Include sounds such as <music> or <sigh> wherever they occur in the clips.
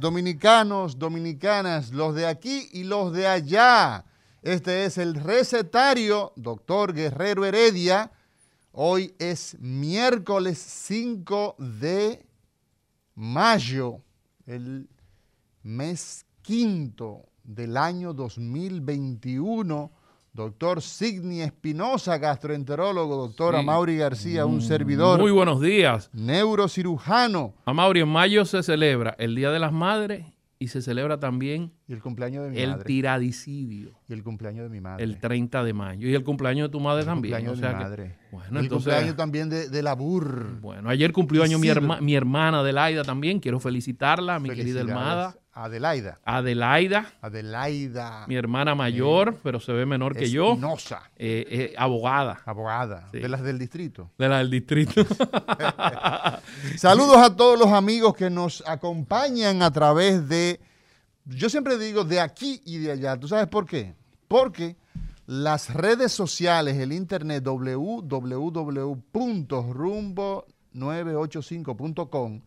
Dominicanos, dominicanas, los de aquí y los de allá. Este es el recetario, doctor Guerrero Heredia. Hoy es miércoles 5 de mayo, el mes quinto del año 2021. Doctor Signi Espinosa, gastroenterólogo, doctor Sí. Amaury García, un servidor. Muy buenos días. Neurocirujano. Amaury, en mayo se celebra el Día de las Madres y se celebra también Y el cumpleaños de mi el madre. tiradicidio, Y el cumpleaños de mi madre. el 30 de mayo. Y el cumpleaños de tu madre El también. cumpleaños o de mi que- madre. bueno, el entonces. cumpleaños también de, de la BUR. Bueno, ayer cumplió año mi, herma- mi hermana Adelaida también. Quiero felicitarla, mi querida hermana. Adelaida. Adelaida, Adelaida. mi hermana mayor, pero se ve menor que yo. Espinosa, eh, eh, abogada abogada Sí. de las del distrito. <laughs> de la del distrito. <laughs> Saludos a todos los amigos que nos acompañan a través de, yo siempre digo de aquí y de allá. ¿Tú sabes por qué? Porque las redes sociales, el internet www.rumbo985.com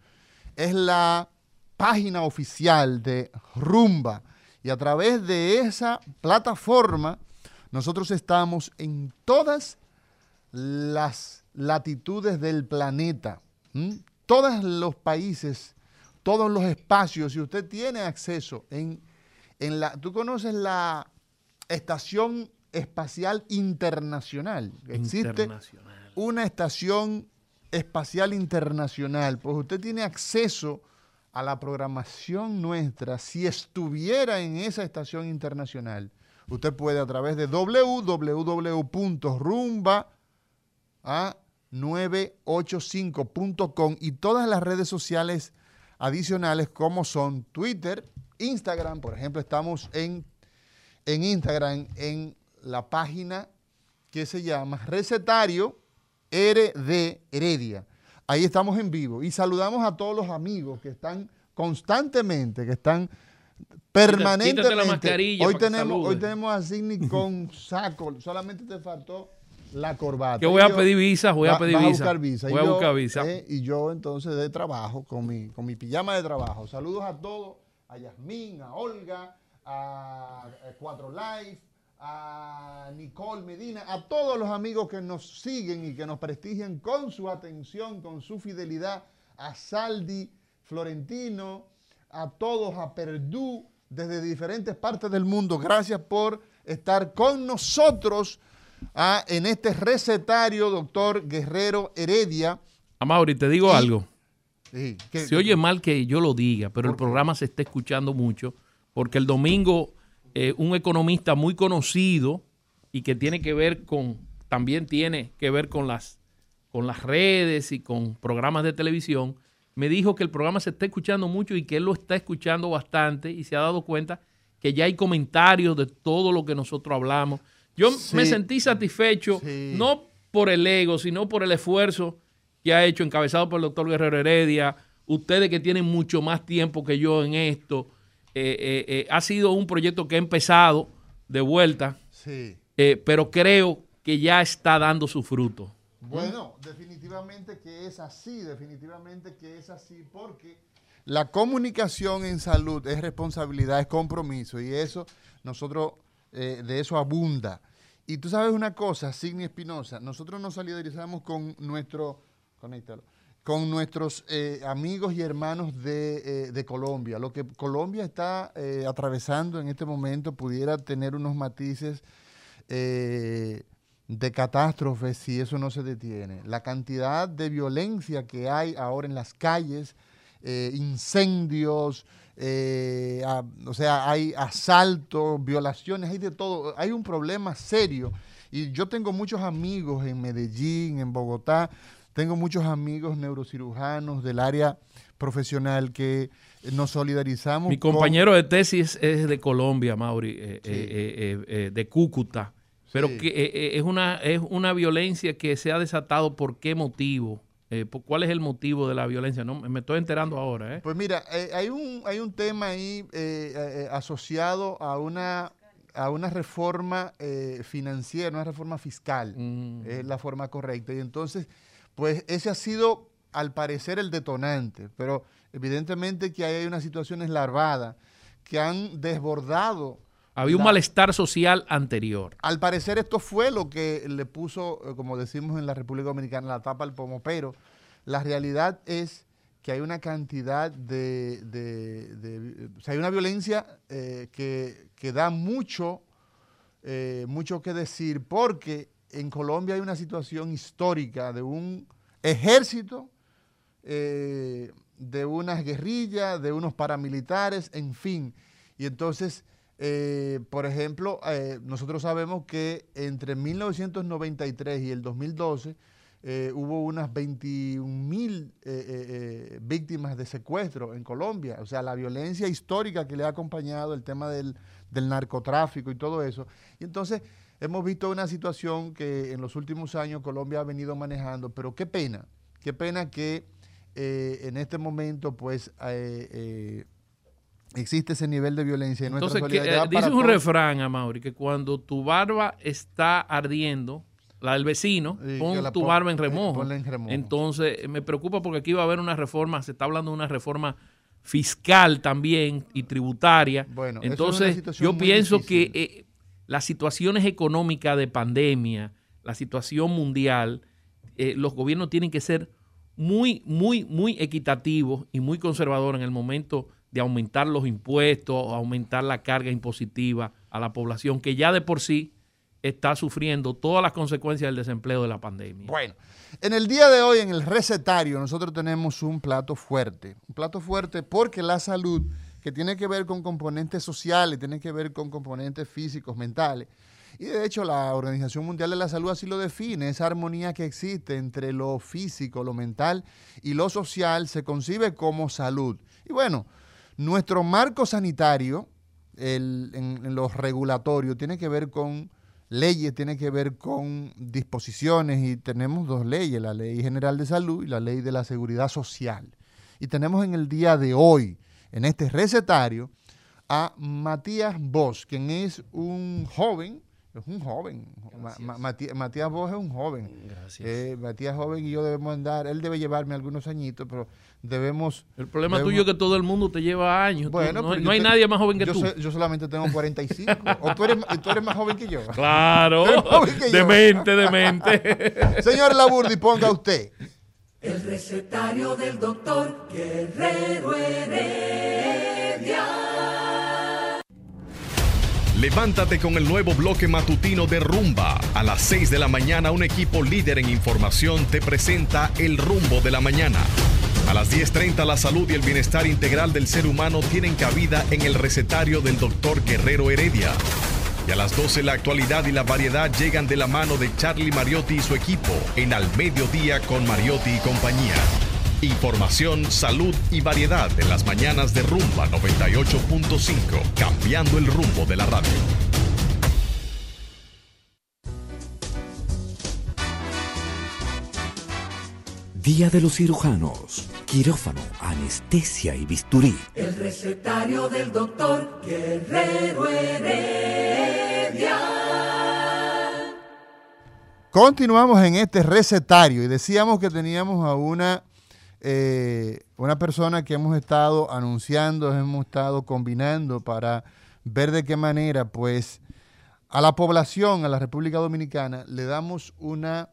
es la página oficial de Rumba. Y a través de esa plataforma, nosotros estamos en todas las latitudes del planeta, ¿m? todos los países, todos los espacios, si usted tiene acceso en, en la, tú conoces la Estación Espacial Internacional, existe Internacional. una estación espacial internacional, pues usted tiene acceso a la programación nuestra si estuviera en esa estación internacional. Usted puede a través de www.rumba a 985.com y todas las redes sociales adicionales como son Twitter, Instagram, por ejemplo, estamos en, en Instagram en la página que se llama Recetario RD Heredia. Ahí estamos en vivo y saludamos a todos los amigos que están constantemente, que están permanentemente. quítate la mascarilla hoy tenemos, hoy tenemos a Sidney con saco, solamente te faltó la corbata. Que voy a yo- pedir visa, voy a pedir visa. buscar visa. Y Voy a yo, buscar visa. eh, y yo entonces de trabajo, con mi, con mi pijama de trabajo. Saludos a todos, a Yasmín, a Olga, a, Cuatro Life, a Nicole Medina, a todos los amigos que nos siguen y que nos prestigian con su atención, con su fidelidad, a Saldi Florentino, a todos, a Perdú, desde diferentes partes del mundo. Gracias por estar con nosotros ah, en este recetario, doctor Guerrero Heredia. Amaury, te digo Y- algo. Sí, que- Se oye mal que yo lo diga, pero el programa se está escuchando mucho porque el domingo eh, un economista muy conocido y que tiene que ver con, también tiene que ver con las, con las redes y con programas de televisión, me dijo que el programa se está escuchando mucho y que él lo está escuchando bastante y se ha dado cuenta que ya hay comentarios de todo lo que nosotros hablamos. Yo Sí. me sentí satisfecho, Sí. no por el ego, sino por el esfuerzo que ha hecho, encabezado por el doctor Guerrero Heredia, ustedes que tienen mucho más tiempo que yo en esto. Eh, eh, eh, ha sido un proyecto que ha empezado de vuelta, sí. pero creo que ya está dando su fruto. Bueno, definitivamente que es así, definitivamente que es así, porque la comunicación en salud es responsabilidad, es compromiso, y eso nosotros eh, de eso abunda. Y tú sabes una cosa, Signi Espinosa, nosotros nos solidarizamos con nuestro conéctalo. Con nuestros eh, amigos y hermanos de, eh, de Colombia. Lo que Colombia está eh, atravesando en este momento pudiera tener unos matices de catástrofe si eso no se detiene. La cantidad de violencia que hay ahora en las calles, incendios, o sea, hay asaltos, violaciones, hay de todo. Hay un problema serio. Y yo tengo muchos amigos en Medellín, en Bogotá, tengo muchos amigos neurocirujanos del área profesional que eh, nos solidarizamos. Mi con- compañero de tesis es de Colombia, Mauri, eh, eh, eh, eh, de Cúcuta. Pero Sí. que eh, eh, es una es una violencia que se ha desatado. ¿Por qué motivo? Eh, ¿Cuál es el motivo de la violencia? No, me estoy enterando ahora. ¿eh? Pues mira, eh, hay, un, hay un tema ahí eh, eh, asociado a una, a una reforma eh, financiera, una reforma fiscal, Mm. es la forma correcta. Y entonces, pues ese ha sido al parecer el detonante, pero evidentemente que ahí hay unas situaciones larvadas que han desbordado. Había un malestar social anterior. Al parecer esto fue lo que le puso, eh, como decimos en la República Dominicana, la tapa al pomo, pero la realidad es que hay una cantidad de, de- de- o sea, hay una violencia eh, que, que da mucho, eh, mucho que decir, porque en Colombia hay una situación histórica de un ejército, eh, de unas guerrillas, de unos paramilitares, en fin. Y entonces, eh, por ejemplo, eh, nosotros sabemos que entre 1993 y el 2012 eh, hubo unas 21 mil víctimas de secuestro en Colombia. O sea, la violencia histórica que le ha acompañado el tema del narcotráfico y todo eso. Y entonces hemos visto una situación que en los últimos años Colombia ha venido manejando, pero qué pena, qué pena que eh, en este momento pues eh, eh, existe ese nivel de violencia. Nuestra Entonces, que, solidaridad eh, para dice un refrán, Amaury, que cuando tu barba está ardiendo, la del vecino, que pon tu pon- barba en remojo. en remojo. Entonces, me preocupa porque aquí va a haber una reforma, se está hablando de una reforma fiscal también y tributaria. Bueno, es Entonces, yo pienso difícil. que eh, las situaciones económicas de pandemia, la situación mundial, eh, los gobiernos tienen que ser muy, muy, muy equitativos y muy conservadores en el momento de aumentar los impuestos, aumentar la carga impositiva a la población que ya de por sí está sufriendo todas las consecuencias del desempleo de la pandemia. Bueno, en el día de hoy en el recetario nosotros tenemos un plato fuerte. Un plato fuerte porque la salud, que tiene que ver con componentes sociales, tiene que ver con componentes físicos, mentales. Y de hecho la Organización Mundial de la Salud así lo define, esa armonía que existe entre lo físico, lo mental y lo social se concibe como salud. Y bueno, nuestro marco sanitario el- en, en los regulatorios tiene que ver con leyes, tiene que ver con disposiciones y tenemos dos leyes, la Ley General de Salud y la Ley de la Seguridad Social. Y tenemos en el día de hoy, en este recetario, a Matías Bosch, quien es un joven, es un joven, Ma- Ma- Matí- Matías Bosch es un joven. Gracias. Eh, Matías joven y yo debemos andar, él debe llevarme algunos añitos, pero debemos... El problema debemos- tuyo es que todo el mundo te lleva años. Tú- Bueno, no, hay te- nadie más joven que yo tú. sé- yo solamente tengo 45. <laughs> o tú eres, tú eres más joven que yo. Claro, <laughs> yo. demente, demente. <laughs> Señor Laburdi, ponga usted. El recetario del doctor Guerrero Heredia. Levántate con el nuevo bloque matutino de Rumba. A las 6 de la mañana, un equipo líder en información te presenta El Rumbo de la Mañana. A las 10.30, la salud y el bienestar integral del ser humano tienen cabida en el recetario del doctor Guerrero Heredia. Y a las 12, la actualidad y la variedad llegan de la mano de Charlie Mariotti y su equipo en Al Mediodía con Mariotti y compañía. Información, salud y variedad en las mañanas de Rumba 98.5, cambiando el rumbo de la radio. Día de los cirujanos, quirófano, anestesia y bisturí. El recetario del doctor Guerrero Heredia. Continuamos en este recetario y decíamos que teníamos a una, eh, una persona que hemos estado anunciando, hemos estado combinando para ver de qué manera, pues, a la población, a la República Dominicana, le damos una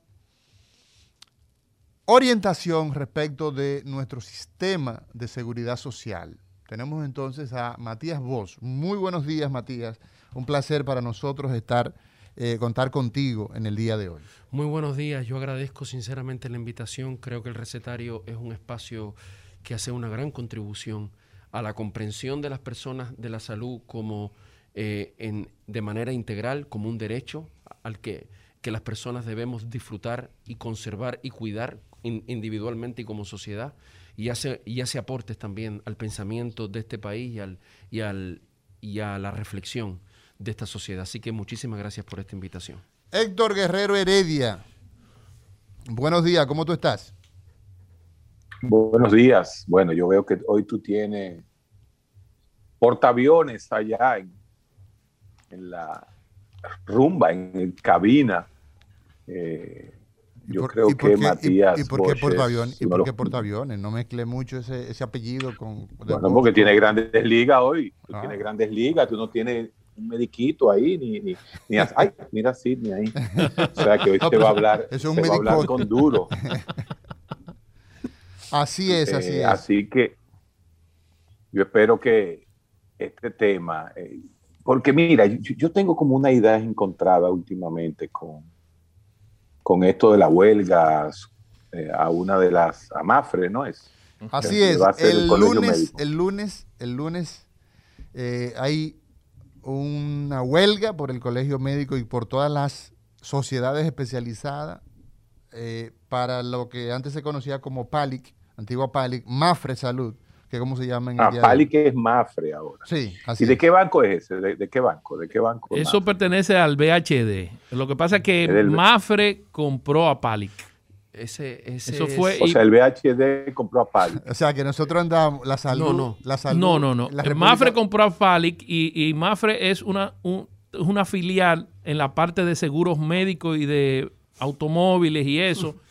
orientación respecto de nuestro sistema de seguridad social. Tenemos entonces a Matías Vos. Muy buenos días, Matías. Un placer para nosotros estar, eh, contar contigo en el día de hoy. Muy buenos días. Yo agradezco sinceramente la invitación. Creo que el recetario es un espacio que hace una gran contribución a la comprensión de las personas de la salud como eh, en, de manera integral, como un derecho al que, que las personas debemos disfrutar y conservar y cuidar individualmente y como sociedad y hace, y hace aportes también al pensamiento de este país y, al, y, al, y a la reflexión de esta sociedad. Así que muchísimas gracias por esta invitación. Héctor Guerrero Heredia, buenos días, ¿cómo tú estás? Buenos días. Bueno, yo veo que hoy tú tienes portaaviones allá en, en la rumba, en cabina. Eh, yo creo que Matías. ¿Y, por qué portaaviones? ¿Y por qué portaaviones? No mezcle mucho ese, ese apellido con. Bueno, porque tiene grandes ligas hoy. Tú ah. tienes grandes ligas, tú no tienes un mediquito ahí, ni, ni, ni ay, mira Sidney ahí. O sea que hoy <laughs> te va a hablar, es un va a hablar con duro. <laughs> así es, así eh, es. Así que yo espero que este tema, eh, porque mira, yo, yo, tengo como una idea encontrada últimamente con, con esto de la huelga eh, a una de las AMAFRE, ¿no es? Así es. El, lunes, el lunes, el lunes, hay una huelga por el Colegio Médico y por todas las sociedades especializadas eh, para lo que antes se conocía como PALIC, antigua PALIC, MAFRE Salud, que cómo se llama en el ah, PALIC es MAFRE ahora. Sí, así ¿Y de qué banco es ese? ¿De, qué banco? ¿De qué banco? Eso pertenece al BHD. Lo que pasa es que MAFRE compró a PALIC. Ese, Eso fue. O sea, el BHD compró a Palic. O sea, que nosotros andamos. La salud. No, no. La salud, no, no, no. Mafre compró a Palic y, y Mafre es una, una filial en la parte de seguros médicos y de automóviles y eso. <laughs>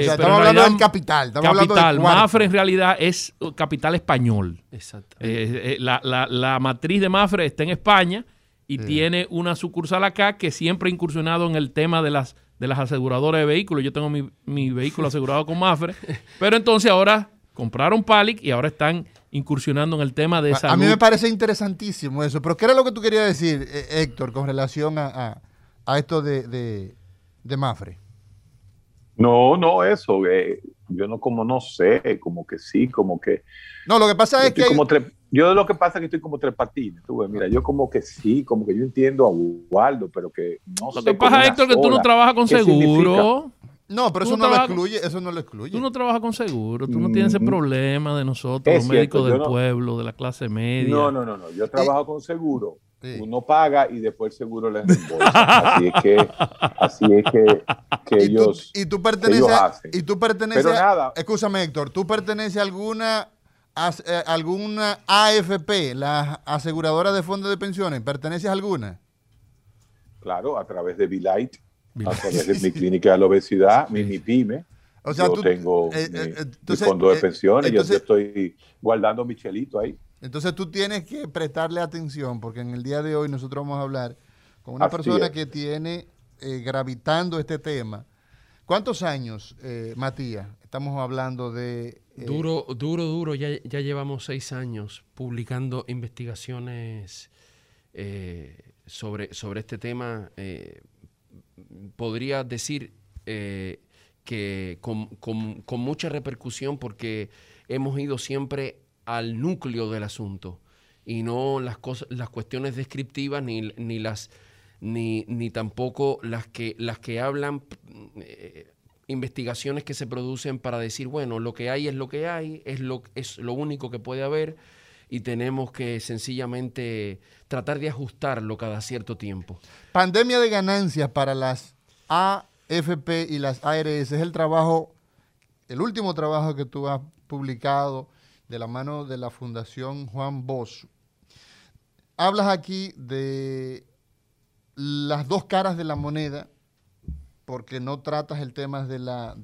o sea, eh, estamos hablando del capital. capital. Mafre en realidad es capital español. Exacto. Eh, eh, la, la, la, matriz de Mafre está en España y tiene una sucursal acá que siempre ha incursionado en el tema de las de las aseguradoras de vehículos. Yo tengo mi, vehículo asegurado con Mafre, <laughs> pero entonces ahora compraron Palic y ahora están incursionando en el tema de salud. A mí me parece interesantísimo eso, pero ¿qué era lo que tú querías decir, eh, Héctor, con relación a, esto de, de, Mafre? No, no, eso. Eh, yo no como no sé, como que sí, como que... No, lo que pasa es que... Como yo lo que pasa es que estoy como tres patines. mira, yo como que sí, como que yo entiendo a Waldo, pero que no sé. Lo que pasa, Héctor, que tú no trabajas con seguro. No, pero eso no, lo excluye, eso no lo excluye. Tú no trabajas con seguro, tú no tienes ese mm, problema de nosotros, los médicos del pueblo, de la clase media. No, no, no, no. yo trabajo con seguro. Uno paga y después el seguro les reembolsa. <laughs> así es que, así es que, que ellos, y tú perteneces, Y tú perteneces, pero nada. escúchame Héctor, ¿tú perteneces a alguna eh, alguna AFP, la aseguradora de fondos de pensiones, ¿pertenece a alguna? Claro, a través de Bilight, a través de <laughs> mi clínica de la obesidad, mi, PYME. O sea, yo tengo eh, eh, mi, fondo de pensiones, yo estoy guardando mi chelito ahí. Entonces tú tienes que prestarle atención, porque en el día de hoy nosotros vamos a hablar con una persona que tiene gravitando este tema. ¿Cuántos años, Matías? Estamos hablando de eh, duro, duro, duro. Ya, ya, llevamos seis años publicando investigaciones eh, sobre, sobre este tema. Eh, podría decir que con, con, mucha repercusión porque hemos ido siempre al núcleo del asunto y no las cosas, las cuestiones descriptivas ni, ni las ni, ni tampoco las que las que hablan investigaciones que se producen para decir, bueno, lo que hay es lo que hay, es lo, es lo único que puede haber y tenemos que sencillamente tratar de ajustarlo cada cierto tiempo. Pandemia de ganancias para las AFP y las ARS es el trabajo, el último trabajo que tú has publicado de la mano de la Fundación Juan Bosch. Hablas aquí de las dos caras de la moneda porque no tratas el tema de la,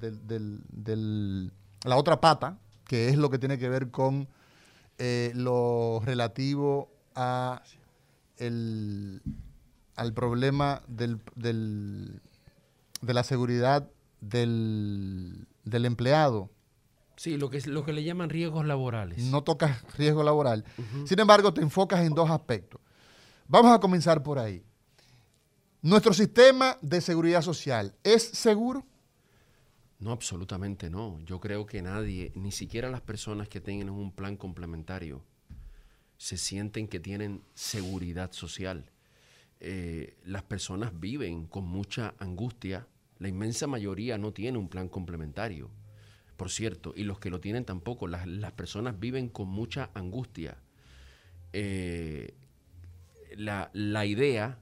la otra pata, que es lo que tiene que ver con eh, lo relativo a el, al problema del, de la seguridad del, del empleado. Sí, lo que, lo que le llaman riesgos laborales. No tocas <laughs> riesgo laboral. Sin embargo, te enfocas en dos aspectos. Vamos a comenzar por ahí. ¿Nuestro sistema de seguridad social es seguro? No, absolutamente no. Yo creo que nadie, ni siquiera las personas que tengan un plan complementario, se sienten que tienen seguridad social. Eh, las personas viven con mucha angustia. La inmensa mayoría no tiene un plan complementario, por cierto, y los que lo tienen tampoco. Las, las personas viven con mucha angustia. Eh, la, la, idea,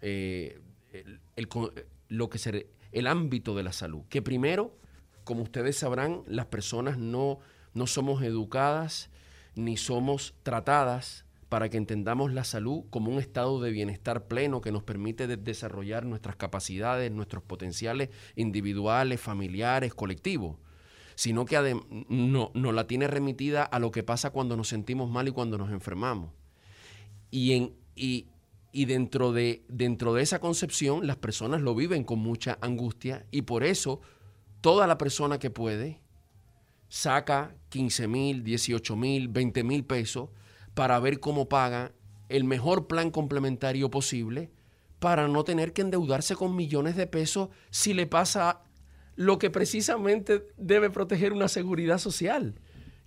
eh, el, el, lo que se el ámbito de la salud. Que primero, como ustedes sabrán, las personas no, no somos educadas ni somos tratadas para que entendamos la salud como un estado de bienestar pleno que nos permite de desarrollar nuestras capacidades, nuestros potenciales individuales, familiares, colectivos, sino que no, nos la tiene remitida a lo que pasa cuando nos sentimos mal y cuando nos enfermamos. Y, en, y, y dentro de, dentro de esa concepción, las personas lo viven con mucha angustia y por eso toda la persona que puede saca 15 mil, 18 mil, 20 mil pesos para ver cómo paga el mejor plan complementario posible para no tener que endeudarse con millones de pesos si le pasa lo que precisamente debe proteger una seguridad social.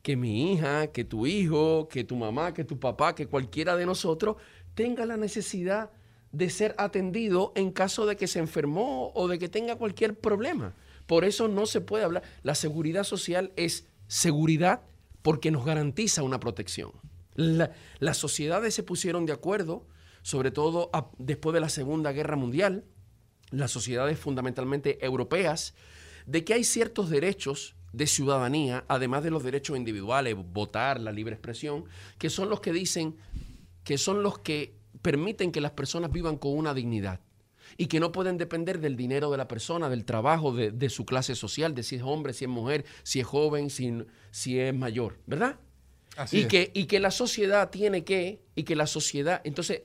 Que mi hija, que tu hijo, que tu mamá, que tu papá, que cualquiera de nosotros tenga la necesidad de ser atendido en caso de que se enfermó o de que tenga cualquier problema. Por eso no se puede hablar. La seguridad social es seguridad porque nos garantiza una protección. las sociedades se pusieron de acuerdo, sobre todo después de la Segunda Guerra Mundial, las sociedades fundamentalmente europeas, de que hay ciertos derechos de ciudadanía, además de los derechos individuales, votar, la libre expresión, que son los que dicen que son los que permiten que las personas vivan con una dignidad y que no pueden depender del dinero de la persona, del trabajo, de, su clase social, de si es hombre, si es mujer, si es joven, si, si es mayor, ¿verdad? y, Que, y que la sociedad tiene que, y que la sociedad, entonces,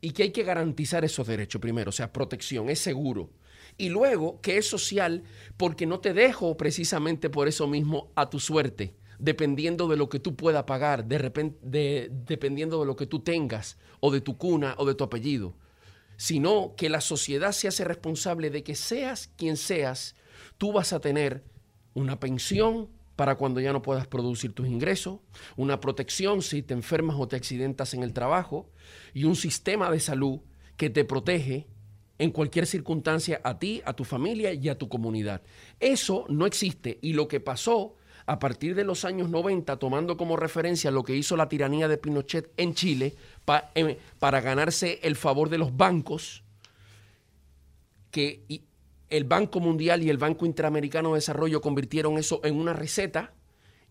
y que hay que garantizar esos derechos primero, o sea, protección, es seguro. Y luego que es social porque no te dejo precisamente por eso mismo a tu suerte dependiendo de lo que tú puedas pagar, de repente, dependiendo de lo que tú tengas, o de tu cuna, o de tu apellido, sino que la sociedad se hace responsable de que seas quien seas, tú vas a tener una pensión para cuando ya no puedas producir tus ingresos, una protección si te enfermas o te accidentas en el trabajo, y un sistema de salud que te protege en cualquier circunstancia a ti, a tu familia y a tu comunidad. Eso no existe y lo que pasó a partir de los años 90, tomando como referencia lo que hizo la tiranía de Pinochet en Chile em, para ganarse el favor de los bancos, que el Banco Mundial y el Banco Interamericano de Desarrollo convirtieron eso en una receta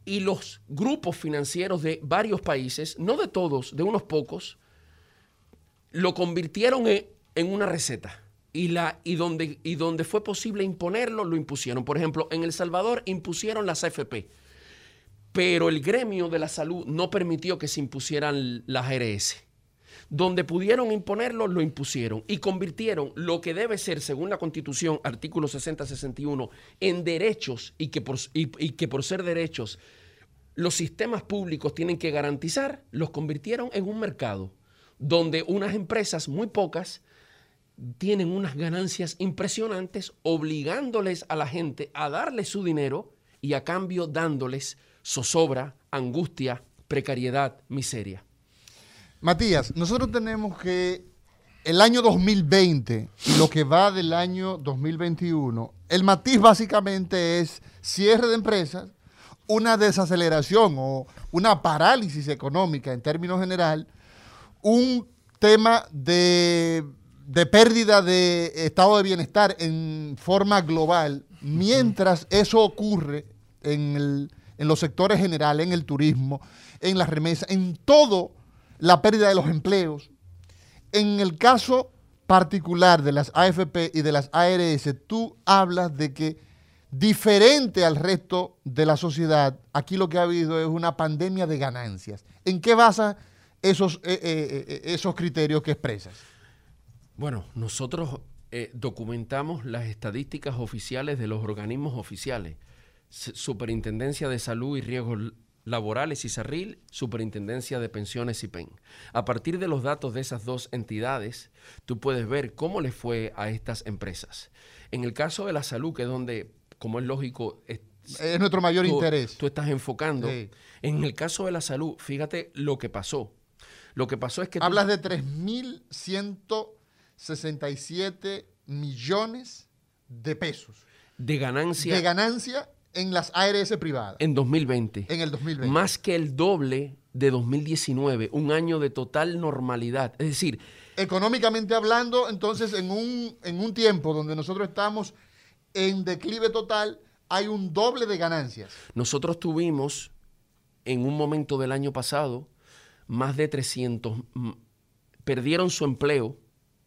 y los grupos financieros de varios países, no de todos, de unos pocos, lo convirtieron en, en una receta y, la, y, donde, y donde fue posible imponerlo, lo impusieron. Por ejemplo, en El Salvador impusieron las AFP, pero el gremio de la salud no permitió que se impusieran las ARS. Donde pudieron imponerlo, lo impusieron y convirtieron lo que debe ser, según la Constitución, artículo 60-61, en derechos y que, por, y que por ser derechos los sistemas públicos tienen que garantizar, los convirtieron en un mercado donde unas empresas, muy pocas, tienen unas ganancias impresionantes obligándoles a la gente a darle su dinero y a cambio dándoles zozobra, angustia, precariedad, miseria. Matías, nosotros tenemos que el año 2020 y lo que va del año 2021, el matiz básicamente es cierre de empresas, una desaceleración o una parálisis económica en términos general, un tema de de pérdida de estado de bienestar en forma global, mientras eso ocurre en, los sectores generales, en el turismo, en las remesas, en todo la pérdida de los empleos. En el caso particular de las AFP y de las ARS, tú hablas de que diferente al resto de la sociedad, aquí lo que ha habido es una pandemia de ganancias. ¿En qué basa esos, eh, eh, eh, esos criterios que expresas? Bueno, nosotros eh, documentamos las estadísticas oficiales de los organismos oficiales. Superintendencia de Salud y Riesgos Laborales y SARRIL, Superintendencia de Pensiones y PEN. A partir de los datos de esas dos entidades, tú puedes ver cómo les fue a estas empresas. En el caso de la salud, que es donde, como es lógico, es, nuestro mayor tú, interés. Tú estás enfocando. En el caso de la salud, fíjate lo que pasó. Lo que pasó es que... Hablas tú, de 3.100 67 millones de pesos. De ganancia. De ganancia en las ARS privadas. En 2020. En el 2020. Más que el doble de 2019, un año de total normalidad. Es decir... Económicamente hablando, entonces, en un, en un tiempo donde nosotros estamos en declive total, hay un doble de ganancias. Nosotros tuvimos, en un momento del año pasado, más de 300... Perdieron su empleo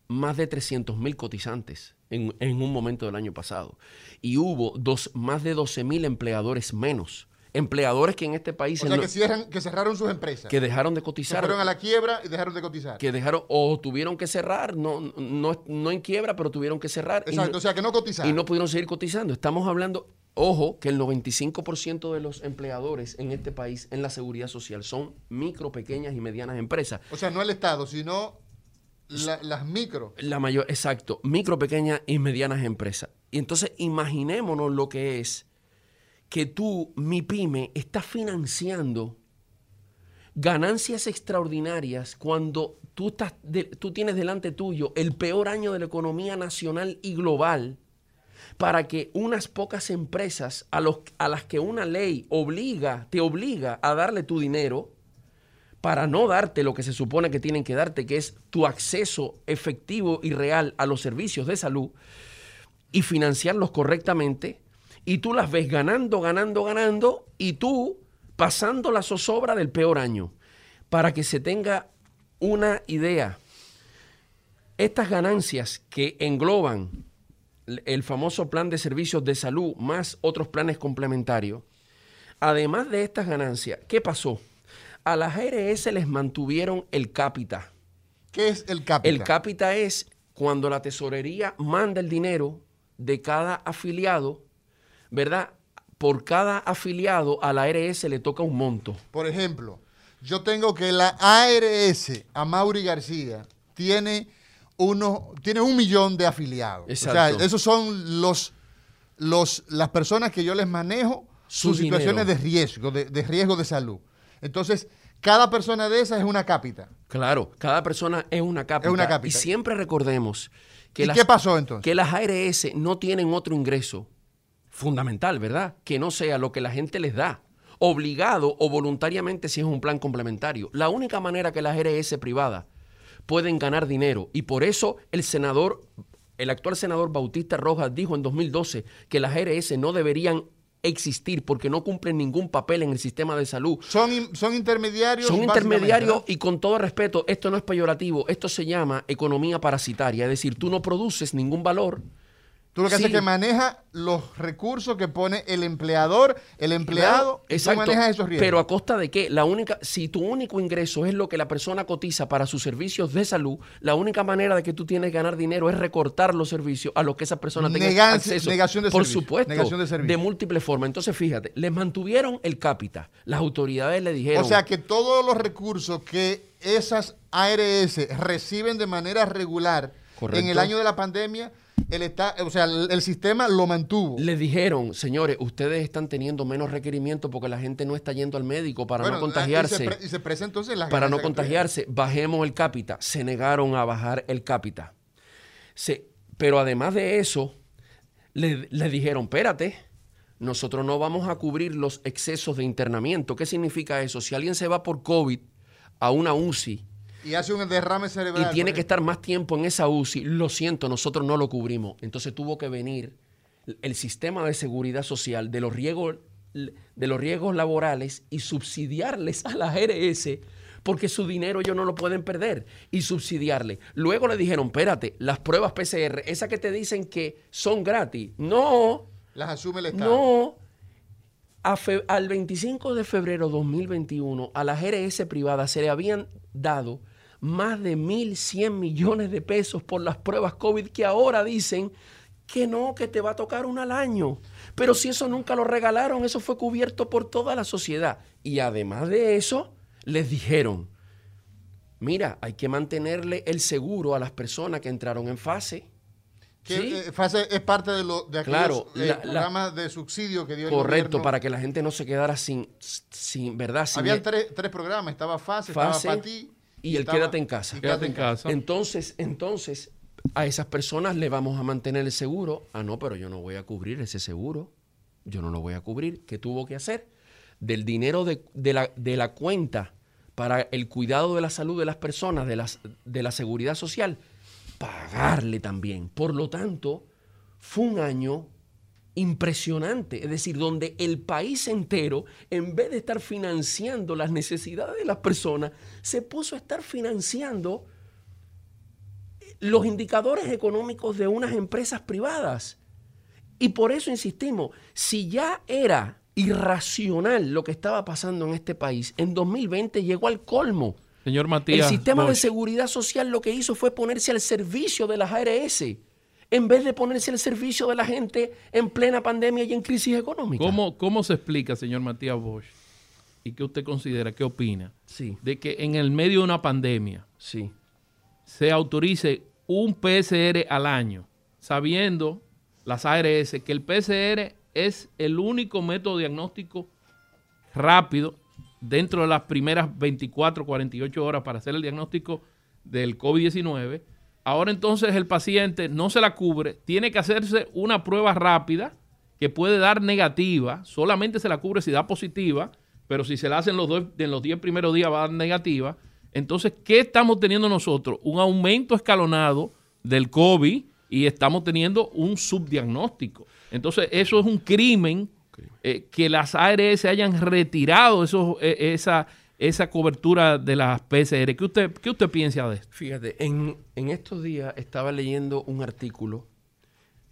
más de 300 mil cotizantes en, en un momento del año pasado. Y hubo dos, más de 12 mil empleadores menos. Empleadores que en este país O sea, que, cierran, que cerraron sus empresas. que dejaron de Se cotizar. fueron a la quiebra y dejaron de cotizar. que dejaron o tuvieron que cerrar, no, no, no en quiebra, pero tuvieron que cerrar Exacto, o sea, que no cotizaron. y no pudieron seguir cotizando. Estamos hablando, ojo, que el 95% de los empleadores en este país en la seguridad social son micro, pequeñas y medianas empresas. O sea, no el Estado, sino la- las micro. La mayor, exacto, micro, pequeñas y medianas empresas. Y entonces imaginémonos lo que es que tú, mi pyme, estás financiando ganancias extraordinarias cuando tú, estás tú tienes delante tuyo el peor año de la economía nacional y global para que unas pocas empresas a, los, a las que una ley obliga, te obliga a darle tu dinero, para no darte lo que se supone que tienen que darte, que es tu acceso efectivo y real a los servicios de salud y financiarlos correctamente, y tú las ves ganando, ganando, ganando, y tú pasando la zozobra del peor año. Para que se tenga una idea, estas ganancias que engloban el famoso plan de servicios de salud más otros planes complementarios, además de estas ganancias, ¿qué pasó? A las ARS les mantuvieron el cápita. ¿Qué es el cápita? El cápita es cuando la tesorería manda el dinero de cada afiliado, ¿verdad? Por cada afiliado a la ARS le toca un monto. Por ejemplo, yo tengo que la ARS, a Mauri García, tiene, uno, tiene un millón de afiliados. Exacto. O sea, esos son los, los, las personas que yo les manejo Su sus situaciones dinero. de riesgo, de, de riesgo de salud. Entonces, cada persona de esas es una cápita. Claro, cada persona es una cápita. Es una cápita. Y siempre recordemos que ¿Y las, qué pasó entonces? que las ARS no tienen otro ingreso fundamental, ¿verdad? Que no sea lo que la gente les da, obligado o voluntariamente si es un plan complementario. La única manera que las ARS privadas pueden ganar dinero y por eso el senador, el actual senador Bautista Rojas dijo en 2012 que las ARS no deberían existir porque no cumplen ningún papel en el sistema de salud. Son, son intermediarios. Son intermediarios y con todo respeto, esto no es peyorativo, esto se llama economía parasitaria, es decir, tú no produces ningún valor. Tú lo que haces Sí. es que maneja los recursos que pone el empleador, el empleado, y tú manejas esos riesgos. Pero a costa de qué? La única, si tu único ingreso es lo que la persona cotiza para sus servicios de salud, la única manera de que tú tienes que ganar dinero es recortar los servicios a los que esa persona tenga Negan- acceso. negación de Por servicio, supuesto, negación de servicio. múltiples formas. Entonces, fíjate, les mantuvieron el cápita. Las autoridades le dijeron. O sea que todos los recursos que esas ARS reciben de manera regular Correcto. en el año de la pandemia, el está, o sea, el, el sistema lo mantuvo. Les dijeron, señores, ustedes están teniendo menos requerimientos porque la gente no está yendo al médico para Bueno, no contagiarse. Y se, pre- y se presenta entonces las para no contagiarse, bajemos el cápita. Se negaron a bajar el cápita. Se- pero además de eso, le, le dijeron, espérate, nosotros no vamos a cubrir los excesos de internamiento. ¿Qué significa eso? Si alguien se va por COVID a una UCI. Y hace un derrame cerebral. y tiene que estar más tiempo en esa UCI, lo siento, nosotros no lo cubrimos. Entonces tuvo que venir el sistema de seguridad social de los riesgos, de los riesgos laborales y subsidiarles a las RS porque su dinero ellos no lo pueden perder y subsidiarle. Luego le dijeron, espérate, las pruebas PCR, esas que te dicen que son gratis. No, Las asume el Estado. no. A fe- al 25 de febrero 2021, a las RS privadas se le habían dado más de 1.100 millones de pesos por las pruebas COVID que ahora dicen que no, que te va a tocar una al año. Pero si eso nunca lo regalaron, eso fue cubierto por toda la sociedad. Y además de eso, les dijeron, mira, hay que mantenerle el seguro a las personas que entraron en fase. Que ¿Sí? eh, fase es parte de, lo, de aquellos Claro, eh, la- la- programas de subsidio que dio el Correcto, gobierno. para que la gente no se quedara sin, sin ¿verdad? Sin Había e- tres, tres programas, estaba Fase, Fase estaba para ti y el estaba- quédate en casa. Quédate en casa. Entonces, entonces, a esas personas le vamos a mantener el seguro. Ah, no, pero yo no voy a cubrir ese seguro. Yo no lo voy a cubrir. ¿Qué tuvo que hacer? Del dinero de, de la, de la cuenta para el cuidado de la salud de las personas, de, las, de la seguridad social, pagarle también. Por lo tanto, fue un año impresionante, es decir, donde el país entero, en vez de estar financiando las necesidades de las personas, se puso a estar financiando los indicadores económicos de unas empresas privadas. Y por eso insistimos, si ya era irracional lo que estaba pasando en este país, en 2020 llegó al colmo. Señor El Matías. sistema de seguridad social lo que hizo fue ponerse al servicio de las ARS, en vez de ponerse al servicio de la gente en plena pandemia y en crisis económica. ¿cómo, ¿Cómo se explica, señor Matías Bosch? ¿Y qué usted considera, qué opina? Sí, De que en el medio de una pandemia sí. se autorice un PCR al año, sabiendo las ARS que el PCR es el único método diagnóstico rápido dentro de las primeras 24, 48 horas para hacer el diagnóstico del COVID-19. Ahora entonces el paciente no se la cubre, tiene que hacerse una prueba rápida que puede dar negativa, solamente se la cubre si da positiva, pero si se la hacen los dos, en los 10 primeros días va a dar negativa. Entonces, ¿qué estamos teniendo nosotros? Un aumento escalonado del COVID y estamos teniendo un subdiagnóstico. Entonces, eso es un crimen eh, que las ARS hayan retirado esos, eh, esa, esa cobertura de las PCR. ¿Qué usted, qué usted piensa de esto? Fíjate, en, en estos días estaba leyendo un artículo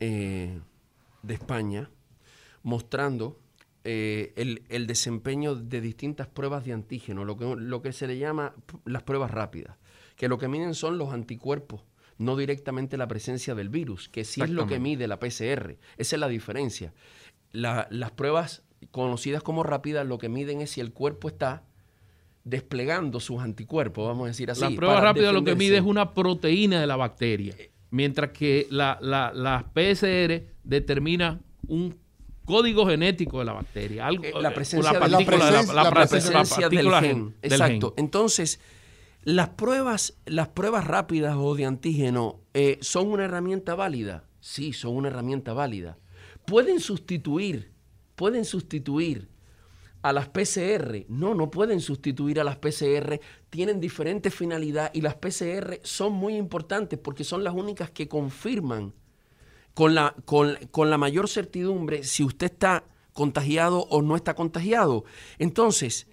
eh, de España mostrando eh, el, el desempeño de distintas pruebas de antígeno, lo que, lo que se le llama las pruebas rápidas, que lo que miden son los anticuerpos, no directamente la presencia del virus, que sí es lo que mide la PCR. Esa es la diferencia. La- las pruebas conocidas como rápidas lo que miden es si el cuerpo está desplegando sus anticuerpos, vamos a decir así. la prueba rápida lo que mide es una proteína de la bacteria, mientras que la, la, las PCR determina un código genético de la bacteria, algo, Eh, la eh, presencia la de- la partícula de presencia- la, presencia del gen. del Exacto. gen. Entonces, las pruebas, las pruebas rápidas o de antígeno eh, son una herramienta válida. Sí, son una herramienta válida. Pueden sustituir, pueden sustituir a las PCR. No, no pueden sustituir a las PCR. Tienen diferente finalidad y las PCR son muy importantes porque son las únicas que confirman con la, con, con la mayor certidumbre si usted está contagiado o no está contagiado. Entonces,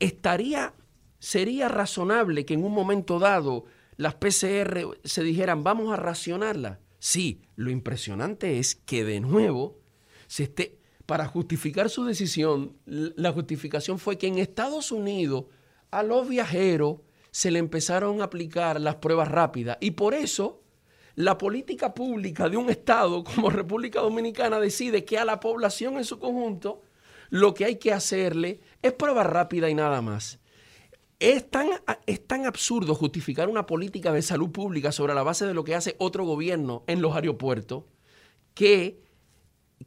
estaría, sería razonable que en un momento dado las PCR se dijeran, vamos a racionarlas. Sí, lo impresionante es que de nuevo se esté, para justificar su decisión, la justificación fue que en Estados Unidos a los viajeros se le empezaron a aplicar las pruebas rápidas y por eso la política pública de un Estado como República Dominicana decide que a la población en su conjunto lo que hay que hacerle es prueba rápida y nada más. Es tan, es tan absurdo justificar una política de salud pública sobre la base de lo que hace otro gobierno en los aeropuertos que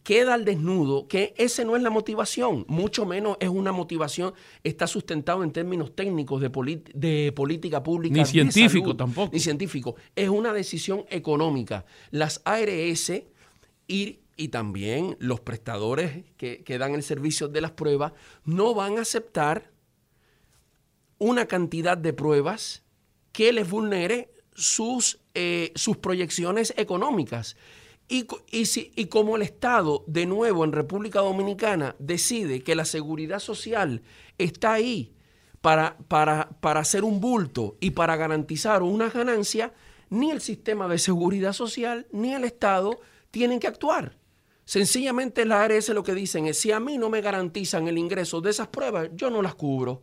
queda al desnudo que ese no es la motivación, mucho menos es una motivación, está sustentado en términos técnicos de, de política pública. Ni científico salud, tampoco. Ni científico, es una decisión económica. Las ARS y, y también los prestadores que, que dan el servicio de las pruebas no van a aceptar una cantidad de pruebas que les vulnere sus, eh, sus proyecciones económicas. Y, y si- y como el Estado, de nuevo en República Dominicana, decide que la seguridad social está ahí para, para, para hacer un bulto y para garantizar una ganancia, ni el sistema de seguridad social ni el Estado tienen que actuar. Sencillamente la ARS lo que dicen es, si a mí no me garantizan el ingreso de esas pruebas, yo no las cubro.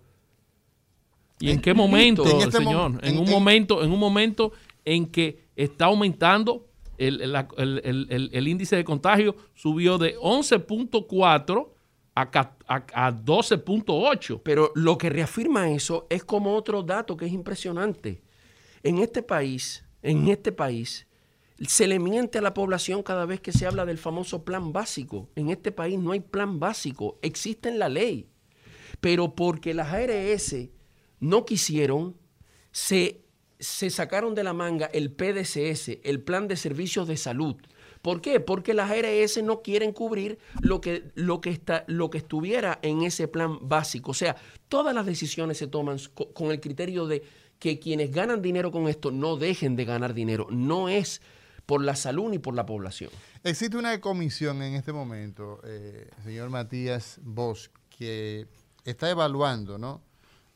¿Y en qué momento, En este señor? en, en- un en- momento, en un momento en que está aumentando el, el- el- el- índice de contagio, subió de 11.4 a, a- a 12.8. Pero lo que reafirma eso es como otro dato que es impresionante. En este país, en este país, se le miente a la población cada vez que se habla del famoso plan básico. En este país no hay plan básico, existe en la ley. Pero porque las ARS no quisieron, se, se sacaron de la manga el PDCS, el Plan de Servicios de Salud. ¿Por qué? Porque las ARS no quieren cubrir lo que, lo que, está, lo que estuviera en ese plan básico. O sea, todas las decisiones se toman co- con el criterio de que quienes ganan dinero con esto no dejen de ganar dinero. No es por la salud ni por la población. Existe una comisión en este momento, eh, señor Matías Bosch, que está evaluando ¿no?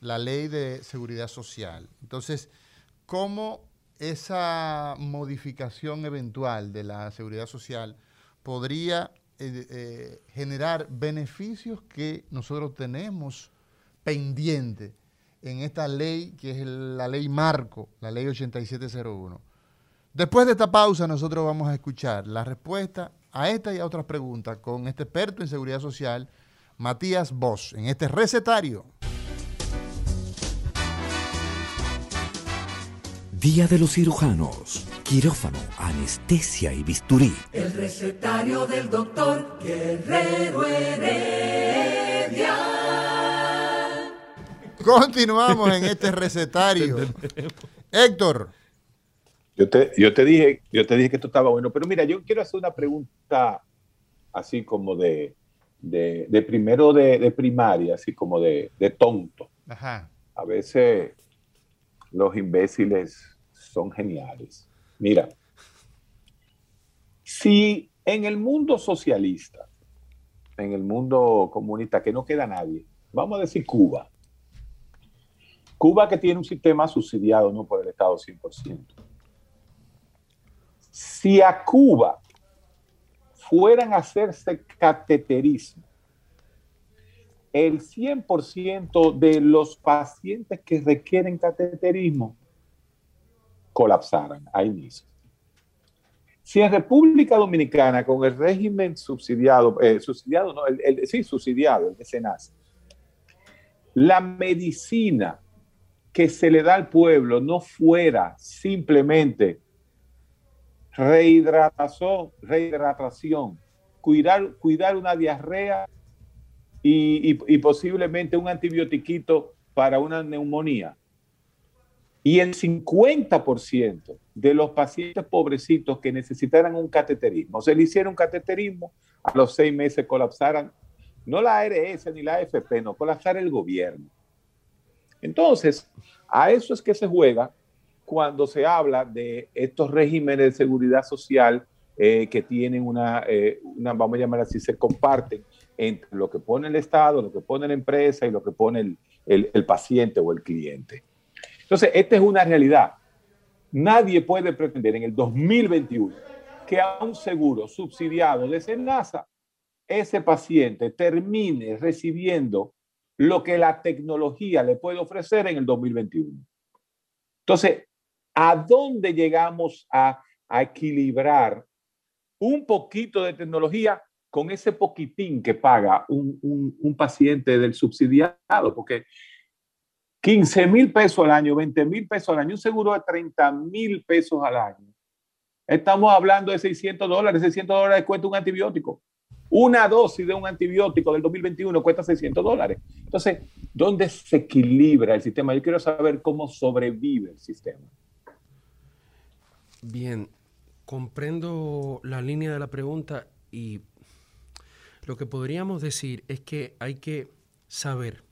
la ley de seguridad social. Entonces, ¿cómo esa modificación eventual de la seguridad social podría eh, eh, generar beneficios que nosotros tenemos pendiente en esta ley, que es la ley marco, la ley 8701? Después de esta pausa, nosotros vamos a escuchar la respuesta a esta y a otras preguntas con este experto en seguridad social, Matías Bosch, en este recetario. Día de los cirujanos. Quirófano, anestesia y bisturí. El recetario del doctor Guerrero Heredia. Continuamos en este recetario. Héctor, Yo te, yo te dije, yo te dije que esto estaba bueno, pero mira, yo quiero hacer una pregunta así como de, de, de primero de, de primaria, así como de, de tonto. ajá, A veces los imbéciles son geniales. Mira, si en el mundo socialista, en el mundo comunista, que no queda nadie, vamos a decir Cuba, Cuba que tiene un sistema subsidiado no por el Estado 100%. Si a Cuba fueran a hacerse cateterismo, el 100% de los pacientes que requieren cateterismo colapsaran ahí mismo. Si en República Dominicana, con el régimen subsidiado, eh, subsidiado, el, el- sí, subsidiado, el la medicina que se le da al pueblo no fuera simplemente rehidratación, cuidar, una diarrea y, y- y posiblemente un antibiotiquito para una neumonía. Y el 50% de los pacientes pobrecitos que necesitaran un cateterismo, se le hicieron un cateterismo, a los seis meses colapsaran, no la ARS ni la AFP, no, colapsar el gobierno. Entonces, a eso es que se juega cuando se habla de estos regímenes de seguridad social eh, que tienen una, eh, una, vamos a llamar así, se comparten entre lo que pone el Estado, lo que pone la empresa y lo que pone el paciente o el cliente. Entonces, esta es una realidad. Nadie puede pretender en el 2021 que a un seguro subsidiado de Senasa, ese paciente termine recibiendo lo que la tecnología le puede ofrecer en el 2021. Entonces, ¿a dónde llegamos a, equilibrar un poquito de tecnología con ese poquitín que paga un, un- un paciente del subsidiado? Porque 15 mil pesos al año, 20 mil pesos al año, un seguro de 30 mil pesos al año. Estamos hablando de 600 dólares, 600 dólares cuesta un antibiótico. Una dosis de un antibiótico del 2021 cuesta 600 dólares. Entonces, ¿dónde se equilibra el sistema? Yo quiero saber cómo sobrevive el sistema. Bien, comprendo la línea de la pregunta y lo que podríamos decir es que hay que saber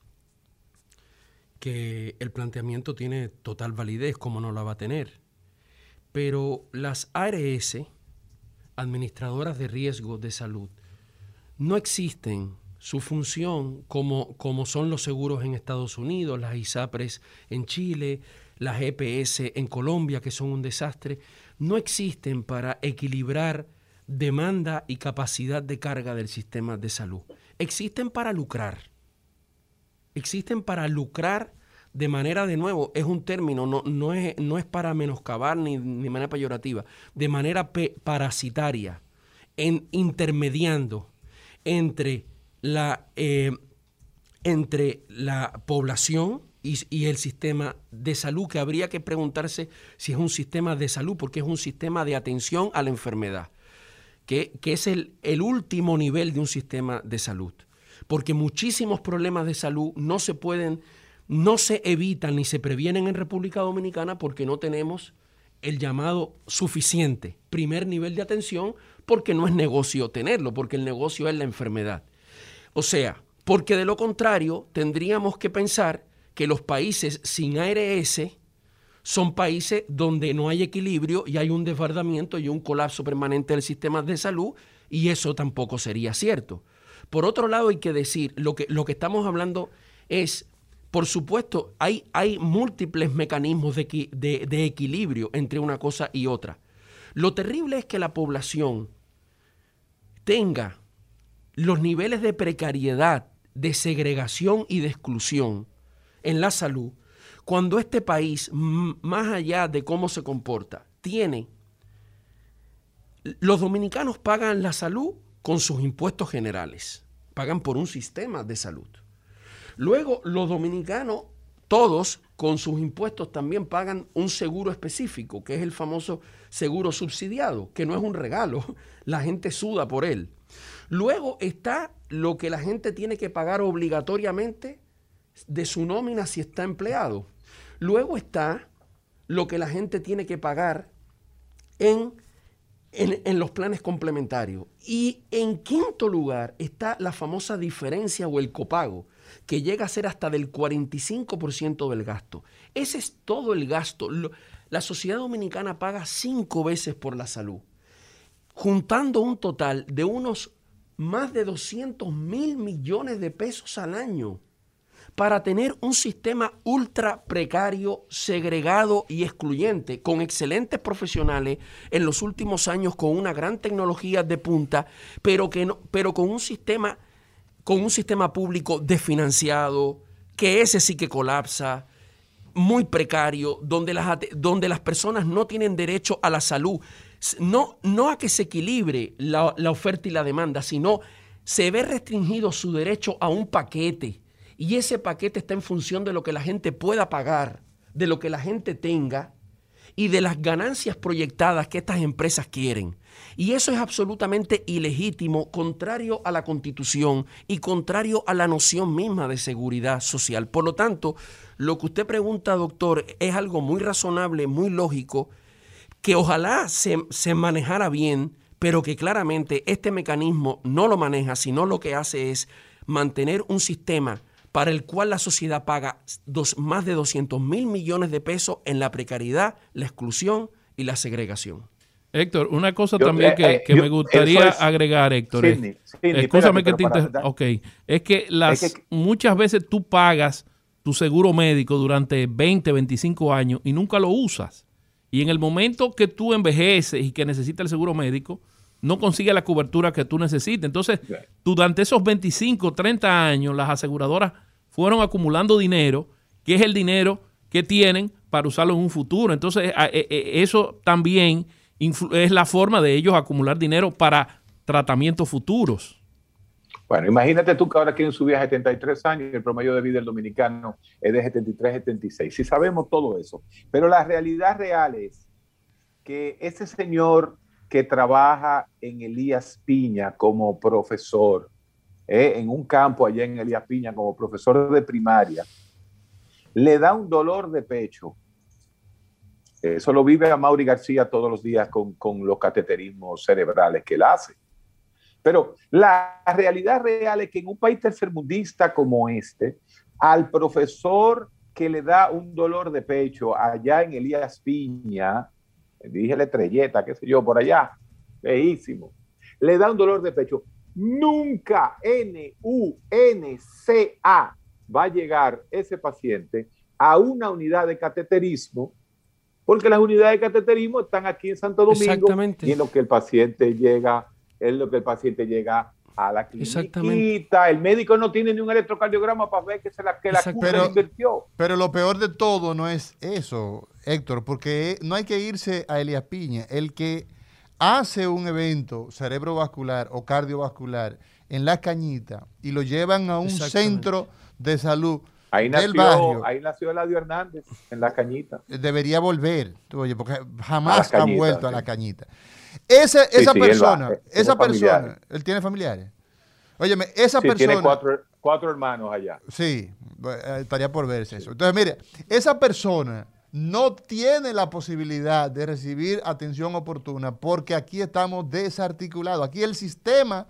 que el planteamiento tiene total validez, como no la va a tener. Pero las ARS, administradoras de riesgo de salud, no existen. Su función, como, como son los seguros en Estados Unidos, las ISAPRES en Chile, las EPS en Colombia, que son un desastre, no existen para equilibrar demanda y capacidad de carga del sistema de salud. Existen para lucrar existen para lucrar de manera, de nuevo, es un término, no, no, es, no es para menoscabar ni de manera peyorativa, de manera parasitaria, intermediando entre la, eh, entre la población y, el sistema de salud, que habría que preguntarse si es un sistema de salud, porque es un sistema de atención a la enfermedad, que, que es el, el último nivel de un sistema de salud. Porque muchísimos problemas de salud no se pueden, no se evitan ni se previenen en República Dominicana porque no tenemos el llamado suficiente primer nivel de atención porque no es negocio tenerlo, porque el negocio es la enfermedad. O sea, porque de lo contrario tendríamos que pensar que los países sin ARS son países donde no hay equilibrio y hay un desbordamiento y un colapso permanente del sistema de salud y eso tampoco sería cierto. Por otro lado, hay que decir, lo que, lo que estamos hablando es, por supuesto, hay, hay múltiples mecanismos de, de equilibrio entre una cosa y otra. Lo terrible es que la población tenga los niveles de precariedad, de segregación y de exclusión en la salud cuando este país, más allá de cómo se comporta, tiene... Los dominicanos pagan la salud con sus impuestos generales, pagan por un sistema de salud. Luego los dominicanos, todos con sus impuestos también pagan un seguro específico, que es el famoso seguro subsidiado, que no es un regalo, <laughs> la gente suda por él. Luego está lo que la gente tiene que pagar obligatoriamente de su nómina si está empleado. Luego está lo que la gente tiene que pagar en, en, los planes complementarios. Y en quinto lugar está la famosa diferencia o el copago, que llega a ser hasta del 45% del gasto. Ese es todo el gasto. La sociedad dominicana paga cinco veces por la salud, juntando un total de unos más de 200 mil millones de pesos al año para tener un sistema ultra precario, segregado y excluyente, con excelentes profesionales en los últimos años, con una gran tecnología de punta, pero, que no, pero con un sistema, con un sistema público desfinanciado, que ese sí que colapsa, muy precario, donde las, donde las personas no tienen derecho a la salud, no, no a que se equilibre la, la oferta y la demanda, sino se ve restringido su derecho a un paquete y ese paquete está en función de lo que la gente pueda pagar, de lo que la gente tenga y de las ganancias proyectadas que estas empresas quieren. Y eso es absolutamente ilegítimo, contrario a la constitución y contrario a la noción misma de seguridad social. Por lo tanto, lo que usted pregunta, doctor, es algo muy razonable, muy lógico, que ojalá se, se manejara bien, pero que claramente este mecanismo no lo maneja, sino lo que hace es mantener un sistema para el cual la sociedad paga más de 200 mil millones de pesos en la precariedad, la exclusión y la segregación. Héctor, una cosa también eh, que, eh, me gustaría agregar, Héctor. escúchame que te Ok, es que, las, muchas veces tú pagas tu seguro médico durante 20, 25 años y nunca lo usas. Y en el momento que tú envejeces y que necesitas el seguro médico, no consigue la cobertura que tú necesitas. Entonces, durante esos 25, 30 años, las aseguradoras fueron acumulando dinero, que es el dinero que tienen para usarlo en un futuro. Entonces, e, e, eso también es la forma de ellos acumular dinero para tratamientos futuros. Bueno, imagínate tú que ahora quieren subir a 73 años y el promedio de vida del dominicano es de 73, 76. Sí sabemos todo eso, pero la realidad real es que ese señor que trabaja en Elías Piña como profesor, eh, en un campo allá en Elías Piña como profesor de primaria, le da un dolor de pecho. Eso lo vive a Mauri García todos los días con, con los cateterismos cerebrales que él hace. Pero la realidad real es que en un país tercermundista como este, al profesor que le da un dolor de pecho allá en Elías Piña, dije la estrelleta, qué sé yo, por allá, feísimo, le da un dolor de pecho. Nunca N-U-N-C-A va a llegar ese paciente a una unidad de cateterismo, porque las unidades de cateterismo están aquí en Santo Domingo y en lo que el paciente llega, es lo que el paciente llega a la clínica. El médico no tiene ni un electrocardiograma para ver que, se la, que la pero, invirtió. Pero lo peor de todo no es eso, Héctor, porque no hay que irse a Elias Piña. El que hace un evento cerebrovascular o cardiovascular en la cañita y lo llevan a un centro de salud Ahí nació, ahí nació Eladio Hernández, en la cañita. Debería volver, oye, porque jamás ha vuelto a la cañita. Esa persona, esa persona, él tiene familiares. Óyeme, esa persona. Tiene cuatro, cuatro, hermanos allá. Sí, eh, estaría por verse eso. Entonces, mire, esa persona no tiene la posibilidad de recibir atención oportuna porque aquí estamos desarticulados. Aquí el sistema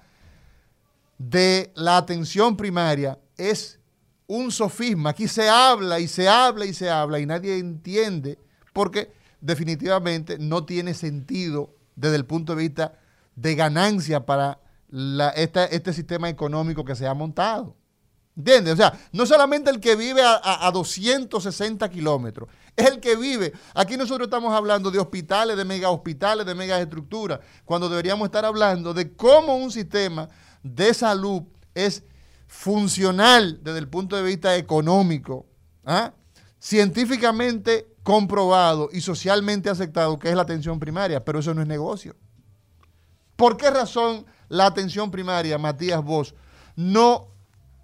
de la atención primaria es un sofisma. Aquí se habla y se habla y se habla y nadie entiende porque definitivamente no tiene sentido desde el punto de vista de ganancia para este sistema económico que se ha montado. ¿Entiendes? O sea, no solamente el que vive a, a 260 kilómetros, es el que vive. Aquí nosotros estamos hablando de hospitales, de mega hospitales, de mega estructuras, cuando deberíamos estar hablando de cómo un sistema de salud es funcional desde el punto de vista económico, ¿ah? científicamente comprobado y socialmente aceptado que es la atención primaria, pero eso no es negocio. ¿Por qué razón la atención primaria, Matías Vos, no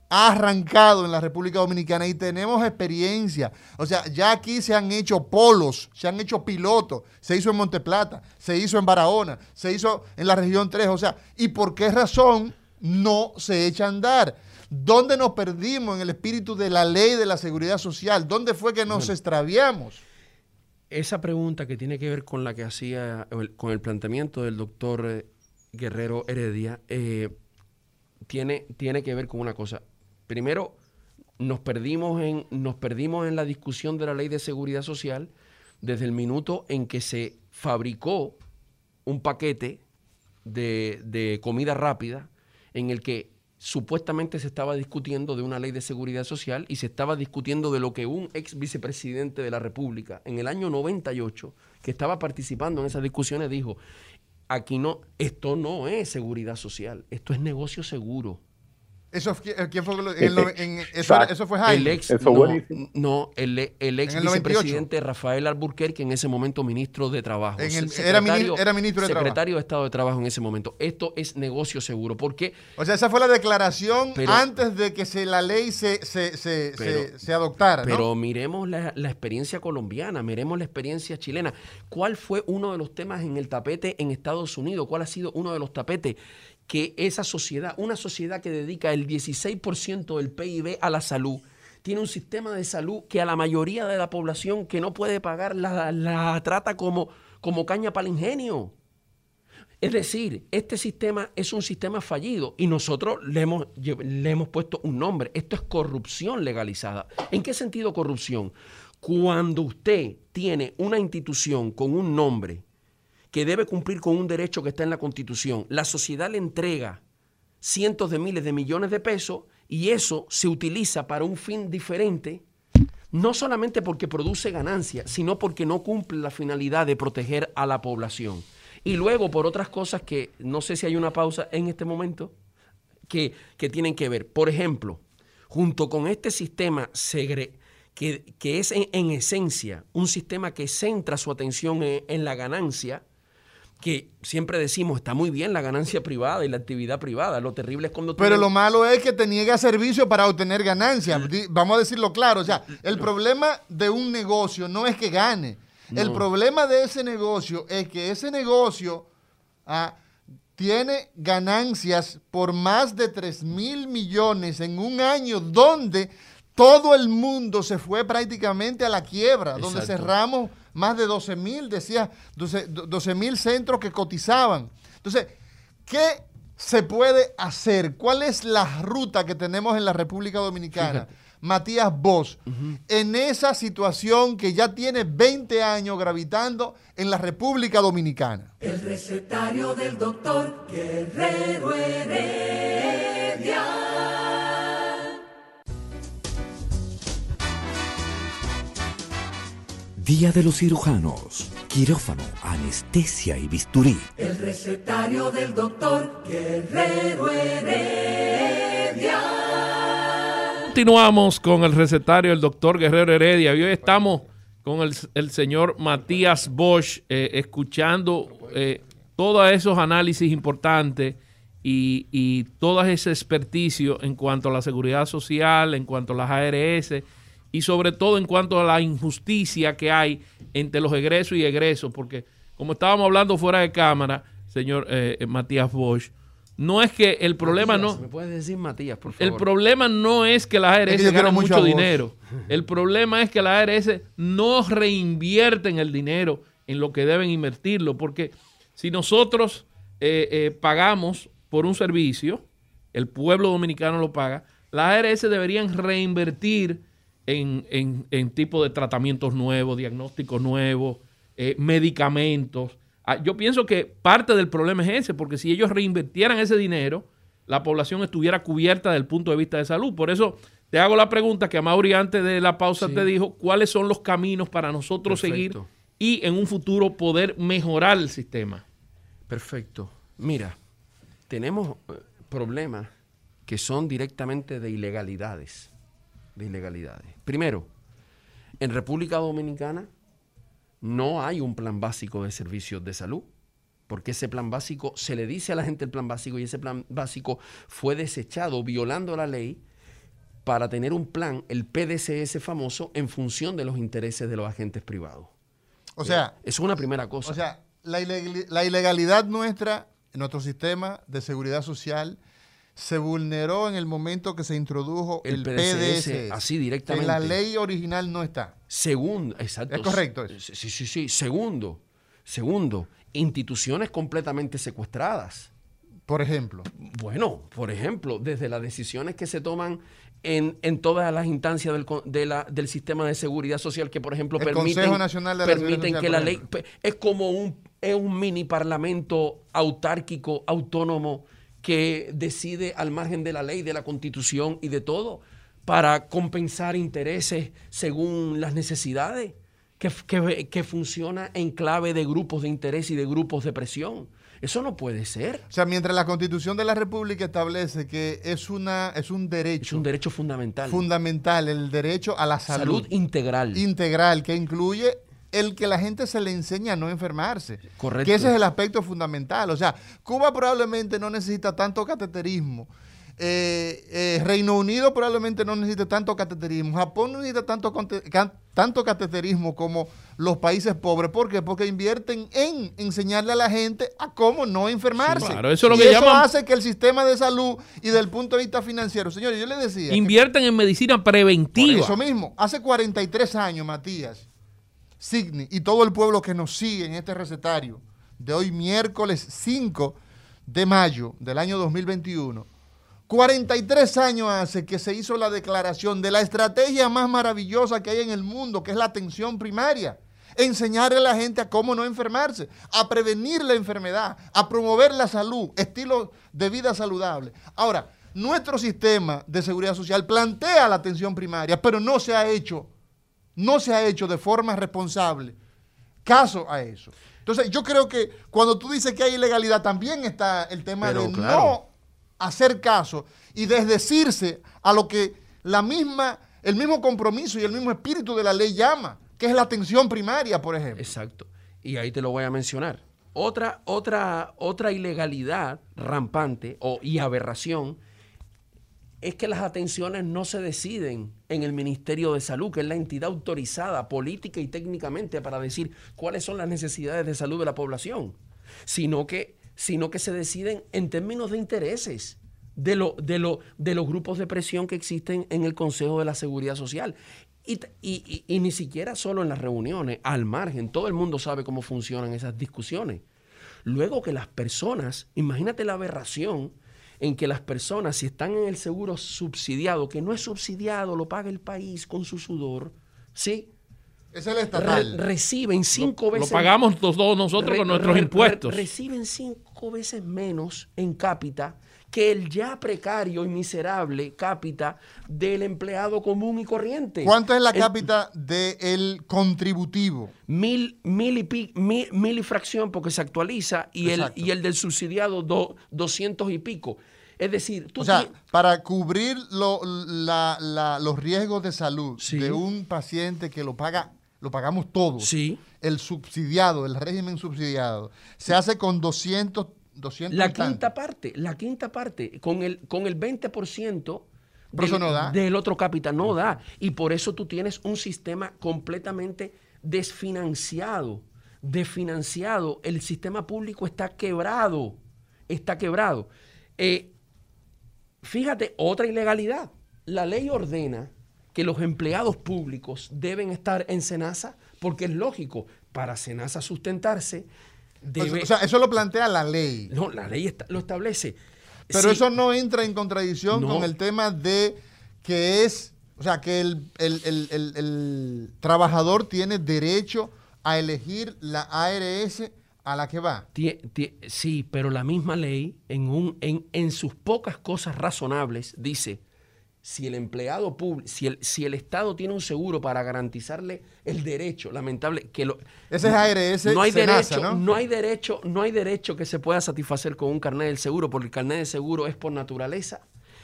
ha arrancado en la República Dominicana y tenemos experiencia? O sea, ya aquí se han hecho polos, se han hecho pilotos, se hizo en Monteplata, se hizo en Barahona, se hizo en la región 3, o sea, ¿y por qué razón no se echa a andar? ¿Dónde nos perdimos en el espíritu de la ley de la seguridad social? ¿Dónde fue que nos extraviamos? Esa pregunta que tiene que ver con la que hacía, con el planteamiento del doctor eh, Guerrero Heredia, eh, tiene, tiene que ver con una cosa. Primero, nos perdimos, en, nos perdimos en la discusión de la ley de seguridad social desde el minuto en que se fabricó un paquete de, de comida rápida en el que supuestamente se estaba discutiendo de una ley de seguridad social y se estaba discutiendo de lo que un ex vicepresidente de la República en el año 98, que estaba participando en esas discusiones, dijo, aquí no, esto no es seguridad social, esto es negocio seguro. Eso, ¿quién fue? eso, fue Jaime. El ex, no, el, ex vicepresidente Rafael Alburquerque, en ese momento ministro de Trabajo. era, ministro, era ministro de secretario de Estado de Trabajo en ese momento. Esto es negocio seguro. porque O sea, esa fue la declaración antes de que se, la ley se, se, se, adoptara. Pero miremos la, la experiencia colombiana, miremos la experiencia chilena. ¿Cuál fue uno de los temas en el tapete en Estados Unidos? ¿Cuál ha sido uno de los tapetes? Que esa sociedad, una sociedad que dedica el 16% del PIB a la salud, tiene un sistema de salud que a la mayoría de la población que no puede pagar la, trata como, como caña para el ingenio. Es decir, este sistema es un sistema fallido y nosotros le hemos, le hemos puesto un nombre. Esto es corrupción legalizada. ¿En qué sentido corrupción? Cuando usted tiene una institución con un nombre que debe cumplir con un derecho que está en la Constitución. La sociedad le entrega cientos de miles de millones de pesos y eso se utiliza para un fin diferente, no solamente porque produce ganancias, sino porque no cumple la finalidad de proteger a la población. Y luego por otras cosas que no sé si hay una pausa en este momento, que, tienen que ver. Por ejemplo, junto con este sistema segre, que, es en, esencia un sistema que centra su atención en la ganancia, que siempre decimos, está muy bien la ganancia privada y la actividad privada. Lo terrible es cuando... Pero lo malo es que te niega servicio para obtener ganancias. Vamos a decirlo claro. O sea, el problema de un negocio no es que gane. El problema de ese negocio es que ese negocio ah, tiene ganancias por más de 3 mil millones en un año donde todo el mundo se fue prácticamente a la quiebra, donde cerramos más de 12 mil, decía, 12 mil centros que cotizaban. Entonces, ¿qué se puede hacer? ¿Cuál es la ruta que tenemos en la República Dominicana? Matías Bosch, en esa situación que ya tiene 20 años gravitando en la República Dominicana. El recetario del doctor Guerrero Heredia. Día de los cirujanos quirófano, anestesia y bisturí. El recetario del doctor Guerrero Heredia. Continuamos con el recetario del doctor Guerrero Heredia y hoy estamos con el, el señor Matías Bosch eh, escuchando eh, todos esos análisis importantes y, y todo ese experticio en cuanto a la seguridad social, en cuanto a las ARS y sobre todo en cuanto a la injusticia que hay entre los egresos y egresos, porque como estábamos hablando fuera de cámara, señor eh, eh, Matías Bosch, no es que el problema Matías, no... ¿Me puedes decir Matías, por favor? El problema no es que las ARS Es que mucho dinero. El problema es que las ARS no reinvierten el dinero en lo que deben invertirlo. Porque si nosotros eh, eh, pagamos por un servicio, el pueblo dominicano lo paga, las ARS deberían reinvertir en, en, en tipo de tratamientos nuevos, diagnósticos nuevos, eh, medicamentos. Ah, Yo pienso que parte del problema es ese, porque si ellos reinvirtieran ese dinero, la población estuviera cubierta desde el punto de vista de salud. Por eso te hago la pregunta que a Mauri antes de la pausa Sí. te dijo, ¿cuáles son los caminos para nosotros seguir y en un futuro poder mejorar el sistema? Perfecto. Mira, tenemos eh, problemas que son directamente de ilegalidades. De ilegalidades. Primero, en República Dominicana no hay un plan básico de servicios de salud, porque ese plan básico, se le dice a la gente el plan básico y ese plan básico fue desechado violando la ley para tener un plan, el PDCS famoso, en función de los intereses de los agentes privados. O sea, Es una primera cosa. o sea la, la ilegalidad nuestra en nuestro sistema de seguridad social se vulneró en el momento que se introdujo el, PDS. así directamente. en la ley original no está. Segundo, exacto. ¿Es correcto eso? Sí, sí, sí. Segundo, segundo, instituciones completamente secuestradas. Por ejemplo, Bueno, por ejemplo, desde las decisiones que se toman en, en todas las instancias del, de la- del sistema de seguridad social que, por ejemplo, El permiten, Consejo Nacional de la Seguridad permiten Social, que la ley... Es como un, es un mini parlamento autárquico, autónomo, que decide al margen de la ley, de la constitución y de todo, para compensar intereses según las necesidades, que, que, que funciona en clave de grupos de interés y de grupos de presión. Eso no puede ser. o sea, mientras la Constitución de la República establece que es una es un derecho, Es un derecho fundamental. fundamental, el derecho a la salud, Salud integral. integral que incluye el que la gente se le enseña a no enfermarse. Correcto. Que ese es el aspecto fundamental. O sea, Cuba probablemente no necesita tanto cateterismo. Eh, eh, Reino Unido probablemente no necesita tanto cateterismo. Japón no necesita tanto, tanto cateterismo como los países pobres. ¿Por qué? Porque invierten en enseñarle a la gente a cómo no enfermarse. Sí, claro, eso es lo y que eso llaman- hace que el sistema de salud y del punto de vista financiero, señores, yo les decía... que- Invierten en medicina por preventiva. eso mismo, hace 43 años, Matías, Sidney y todo el pueblo que nos sigue en este recetario de hoy, miércoles 5 de mayo del año 2021, 43 años hace que se hizo la declaración de la estrategia más maravillosa que hay en el mundo, que es la atención primaria. Enseñarle a la gente a cómo no enfermarse, a prevenir la enfermedad, a promover la salud, estilo de vida saludable. Ahora, nuestro sistema de seguridad social plantea la atención primaria, pero no se ha hecho, no se ha hecho de forma responsable caso a eso. Entonces, yo creo que cuando tú dices que hay ilegalidad, también está el tema Pero de claro. no hacer caso y desdecirse a lo que la misma, el mismo compromiso y el mismo espíritu de la ley llama, que es la atención primaria, por ejemplo. Exacto. Y ahí te lo voy a mencionar. Otra, otra, otra ilegalidad rampante o, y aberración es que las atenciones no se deciden en el Ministerio de Salud, que es la entidad autorizada política y técnicamente para decir cuáles son las necesidades de salud de la población, sino que, sino que se deciden en términos de intereses de, lo, de, lo, de los grupos de presión que existen en el Consejo de la Seguridad Social. Y, y- y ni siquiera solo en las reuniones, al margen, todo el mundo sabe cómo funcionan esas discusiones. Luego que las personas, imagínate la aberración en que las personas, si están en el seguro subsidiado, que no es subsidiado, lo paga el país con su sudor, ¿sí? Es el Re- estatal. reciben cinco Lo veces pagamos todos nosotros con nuestros impuestos. re- reciben cinco veces menos en cápita que el ya precario y miserable cápita del empleado común y corriente. ¿Cuánto es la El- cápita del contributivo? Mil, mil, y pi- mil, mil y fracción porque se actualiza y el, y el del subsidiado do- doscientos y pico. Es decir, tú O sea, para cubrir lo- la- la- los riesgos de salud Sí. de un paciente que lo paga, lo pagamos todos. Sí. El subsidiado, el régimen subsidiado, se hace con 200, 200 La tanto. quinta parte, la quinta parte, con el, con el 20% Pero eso no da. del otro capital, no da. Y por eso tú tienes un sistema completamente desfinanciado. Desfinanciado. El sistema público está quebrado. Está quebrado. Eh, fíjate, otra ilegalidad. La ley ordena que los empleados públicos deben estar en Senasa porque es lógico, para Senasa sustentarse, debe... O sea, eso lo plantea la ley. No, la ley está- lo establece. Pero Sí, eso no entra en contradicción No. con el tema de que es, o sea, que el, el- el- el- trabajador tiene derecho a elegir la ARS a la que va. tie- tie- sí, pero la misma ley, en, un, en, en sus pocas cosas razonables, dice, si el empleado público, si el, si el Estado tiene un seguro para garantizarle el derecho, lamentable, que lo... Ese es ARS no hay derecho, ¿no? hay derecho, no hay derecho que se pueda satisfacer con un carnet del seguro, porque el carnet del seguro es por naturaleza.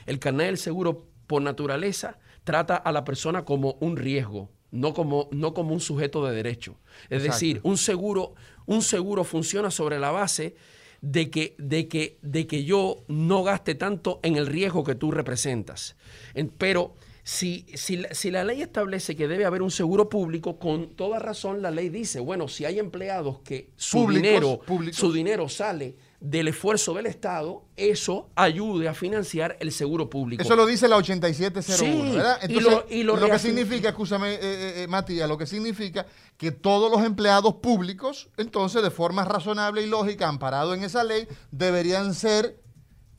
El carnet del seguro por naturaleza trata a la persona como un riesgo, no como, no como un sujeto de derecho. Es Exacto. decir, un seguro, un seguro funciona sobre la base de que, de, que, de que yo no gaste tanto en el riesgo que tú representas. En- pero si, si, la, si la ley establece que debe haber un seguro público, con toda razón la ley dice, bueno, si hay empleados que su, Públicos, dinero, públicos. su dinero sale del esfuerzo del Estado, eso ayude a financiar el seguro público. Eso lo dice la 8701, Sí, ¿verdad? y lo- y lo que significa, escúchame, eh, eh, eh, Matías, lo que significa que todos los empleados públicos, entonces, de forma razonable y lógica, amparado en esa ley, deberían ser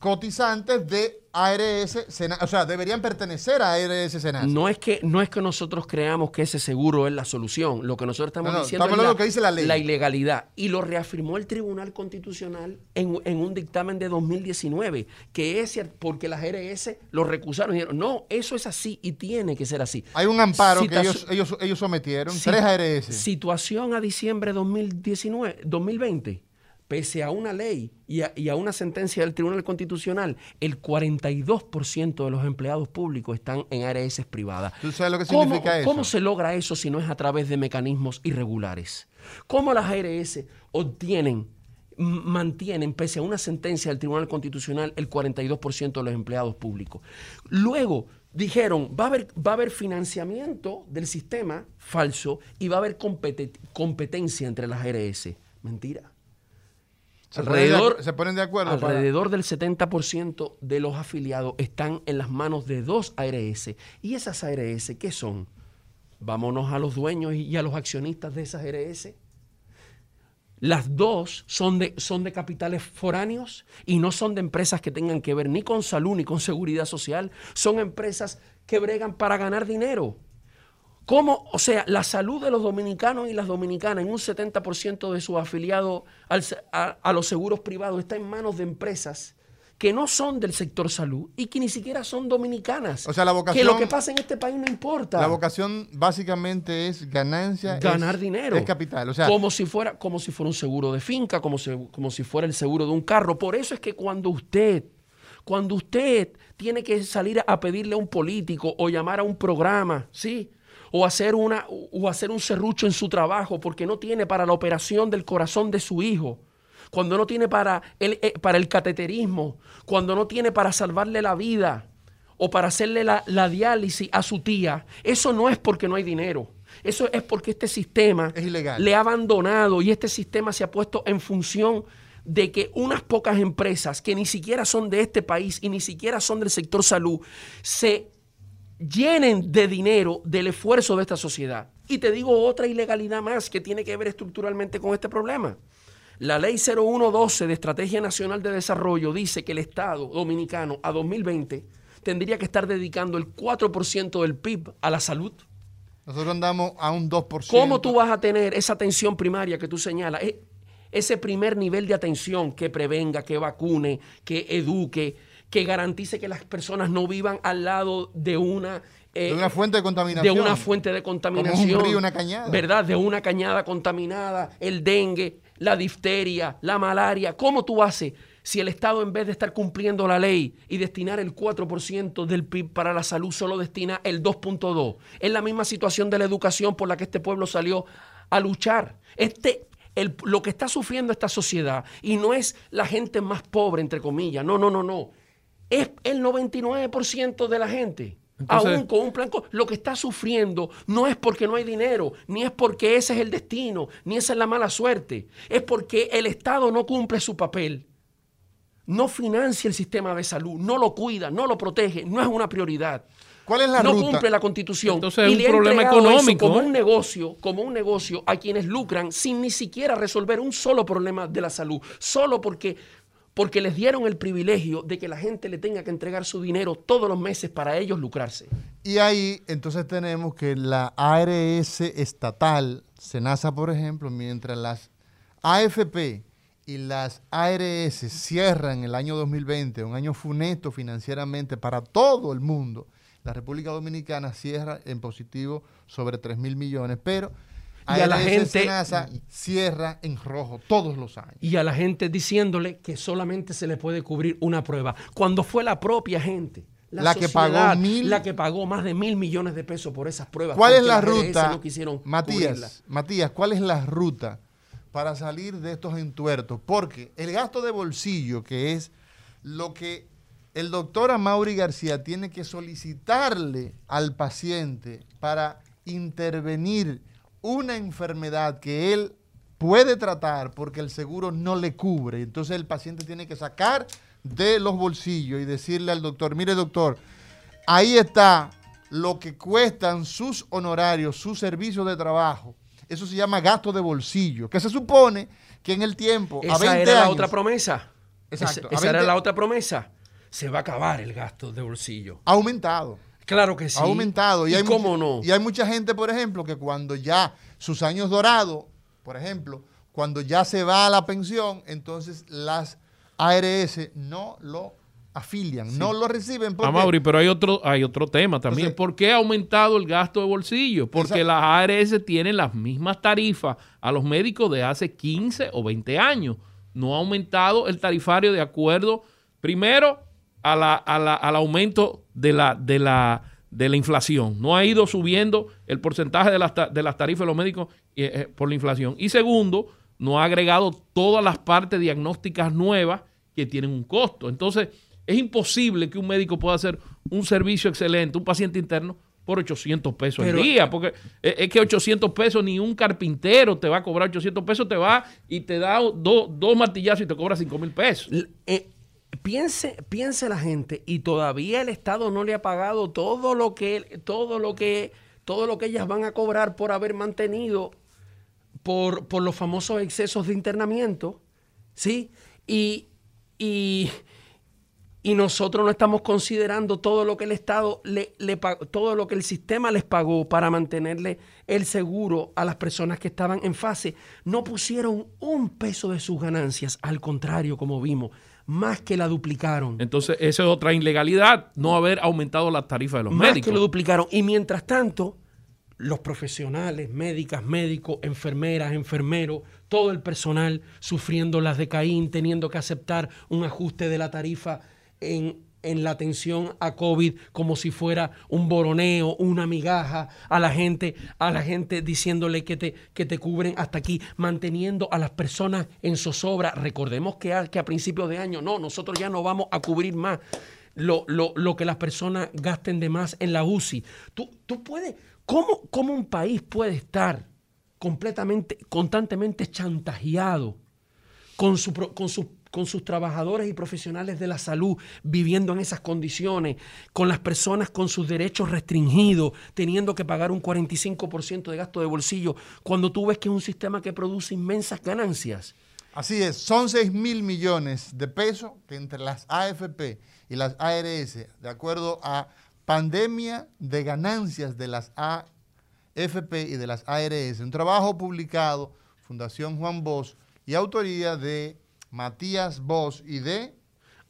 cotizantes de ARS, Sena- o sea, deberían pertenecer a ARS Senasa. No es, que, no es que nosotros creamos que ese seguro es la solución. Lo que nosotros estamos No, no, diciendo estamos es hablando de lo que dice la ley. ilegalidad. Y lo reafirmó el Tribunal Constitucional en, en un dictamen de 2019, que es porque las RS lo recusaron y dijeron, no, eso es así y tiene que ser así. Hay un amparo que ellos, ellos, ellos sometieron, Si- tres ARS. Situación a diciembre 2019, 2020. Pese a una ley y a, y a una sentencia del Tribunal Constitucional, el 42% de los empleados públicos están en ARS privadas. ¿Tú sabes lo que ¿Cómo- significa eso? ¿Cómo se logra eso si no es a través de mecanismos irregulares? ¿Cómo las ARS obtienen, mantienen, pese a una sentencia del Tribunal Constitucional, el 42% de los empleados públicos? Luego dijeron, va a haber, va a haber financiamiento del sistema falso y va a haber compete- competencia entre las ARS. Mentira. Se ponen de Alrededor, se ponen de acuerdo para- alrededor del 70% de los afiliados están en las manos de dos ARS. ¿Y esas ARS qué son? Vámonos a los dueños y a los accionistas de esas ARS. Las dos son de, son de capitales foráneos y no son de empresas que tengan que ver ni con salud ni con seguridad social. Son empresas que bregan para ganar dinero. ¿Cómo? O sea, la salud de los dominicanos y las dominicanas en un 70% de sus afiliados al a, a los seguros privados está en manos de empresas que no son del sector salud y que ni siquiera son dominicanas. O sea, la Que vocación- lo que pasa en este país no importa. La vocación básicamente es ganancia. ganar es- dinero. Es capital. O sea, como si fuera, como si fuera un seguro de finca, como si, como si fuera el seguro de un carro. Por eso es que cuando usted, cuando usted tiene que salir a pedirle a un político o llamar a un programa, ¿sí? O hacer, una, o hacer un serrucho en su trabajo porque no tiene para la operación del corazón de su hijo, cuando no tiene para el, eh, para el cateterismo, cuando no tiene para salvarle la vida o para hacerle la, la diálisis a su tía, eso no es porque no hay dinero. Eso es porque este sistema Es ilegal. le ha abandonado y este sistema se ha puesto en función de que unas pocas empresas que ni siquiera son de este país y ni siquiera son del sector salud se llenen de dinero del esfuerzo de esta sociedad. Y te digo otra ilegalidad más que tiene que ver estructuralmente con este problema. La ley 0112 de Estrategia Nacional de Desarrollo dice que el Estado dominicano a 2020 tendría que estar dedicando el 4% del PIB a la salud. nosotros andamos a un 2%. ¿Cómo tú vas a tener esa atención primaria que tú señalas? E- Ese primer nivel de atención que prevenga, que vacune, que eduque, que garantice que las personas no vivan al lado de una eh, de una fuente de contaminación. De una fuente de contaminación. Como un río, una cañada. ¿Verdad? De una cañada contaminada, el dengue, la difteria, la malaria. ¿Cómo tú haces si el Estado en vez de estar cumpliendo la ley y destinar el 4% del PIB para la salud solo destina el 2.2? Es la misma situación de la educación por la que este pueblo salió a luchar. Este, el, lo que está sufriendo esta sociedad, y no es la gente más pobre, entre comillas, no, no, no, no, es el 99% de la gente aún con un plan, lo que está sufriendo no es porque no hay dinero, ni es porque ese es el destino, ni esa es la mala suerte, es porque el Estado no cumple su papel, no financia el sistema de salud, no lo cuida, no lo protege, no es una prioridad. ¿Cuál es la no cumple la constitución. Entonces es un problema económico. como un negocio, como un negocio a quienes lucran sin ni siquiera resolver un solo problema de la salud, solo porque porque les dieron el privilegio de que la gente le tenga que entregar su dinero todos los meses para ellos lucrarse. Y ahí entonces tenemos que la ARS estatal, SENASA por ejemplo, mientras las AFP y las ARS cierran el año 2020, un año funesto financieramente para todo el mundo, la República Dominicana cierra en positivo sobre 3 mil millones, pero y a la gente cierra en rojo todos los años. Y a la gente diciéndole que solamente se le puede cubrir una prueba, cuando fue la propia gente. La, que pagó mil, la que pagó más de mil millones de pesos por esas pruebas. ¿Cuál es la ruta? Matías, Matías, ¿cuál es la ruta para salir de estos entuertos? Porque el gasto de bolsillo, que es lo que el doctor Amaury García tiene que solicitarle al paciente para intervenir una enfermedad que él puede tratar porque el seguro no le cubre. Entonces el paciente tiene que sacar de los bolsillos y decirle al doctor, mire doctor, ahí está lo que cuestan sus honorarios, sus servicios de trabajo. Eso se llama gasto de bolsillo, que se supone que en el tiempo... Esa a 20 era la otra promesa. Exacto. Esa, era la otra promesa. Se va a acabar el gasto de bolsillo. Ha aumentado. Claro que sí. Ha aumentado. Y, hay cómo no? Y hay mucha gente, por ejemplo, que cuando ya sus años dorados, por ejemplo, cuando ya se va a la pensión, entonces las ARS no lo afilian, no lo reciben. Porque... Mauri, pero hay otro, hay otro tema también. ¿Por qué ha aumentado el gasto de bolsillo? Porque las ARS tienen las mismas tarifas a los médicos de hace 15 o 20 años. No ha aumentado el tarifario de acuerdo, primero, a la, al aumento de la, de, la, de la inflación. No ha ido subiendo el porcentaje de las, de las tarifas de los médicos eh, eh, por la inflación. Y segundo, no ha agregado todas las partes diagnósticas nuevas que tienen un costo. Entonces, es imposible que un médico pueda hacer un servicio excelente, un paciente interno, por 800 pesos al día, porque es que 800 pesos ni un carpintero te va a cobrar 800 pesos, te va y te da dos martillazos y te cobra 5 mil pesos. Eh, piense, piense la gente y todavía el Estado no le ha pagado todo lo que todo lo que todo lo que ellas van a cobrar por haber mantenido por, por los famosos excesos de internamiento, ¿sí? Y, y, y, nosotros no estamos considerando todo lo que el Estado le, le todo lo que el sistema les pagó para mantenerle el seguro a las personas que estaban en fase. No pusieron un peso de sus ganancias, al contrario, como vimos más que la duplicaron. Entonces, esa es otra ilegalidad, no haber aumentado la tarifa de los médicos. Más que lo duplicaron. Y mientras tanto, los profesionales, médicas, médicos, enfermeras, enfermeros, todo el personal sufriendo las de Caín, teniendo que aceptar un ajuste de la tarifa en en la atención a COVID como si fuera un boroneo, una migaja a la gente, a la gente diciéndole que te, que te cubren hasta aquí, manteniendo a las personas en zozobra. Recordemos que a, que a principios de año, no, nosotros ya no vamos a cubrir más lo, lo, que las personas gasten de más en la UCI. Tú, tú puedes, ¿cómo, ¿cómo un país puede estar completamente, constantemente chantajeado con su, con su con sus trabajadores y profesionales de la salud viviendo en esas condiciones, con las personas con sus derechos restringidos, teniendo que pagar un 45% de gasto de bolsillo, cuando tú ves que es un sistema que produce inmensas ganancias. Así es, son 6 mil millones de pesos que entre las AFP y las ARS, de acuerdo a pandemia de ganancias de las AFP y de las ARS, un trabajo publicado, Fundación Juan Bosch y autoría de Matías Bosch y de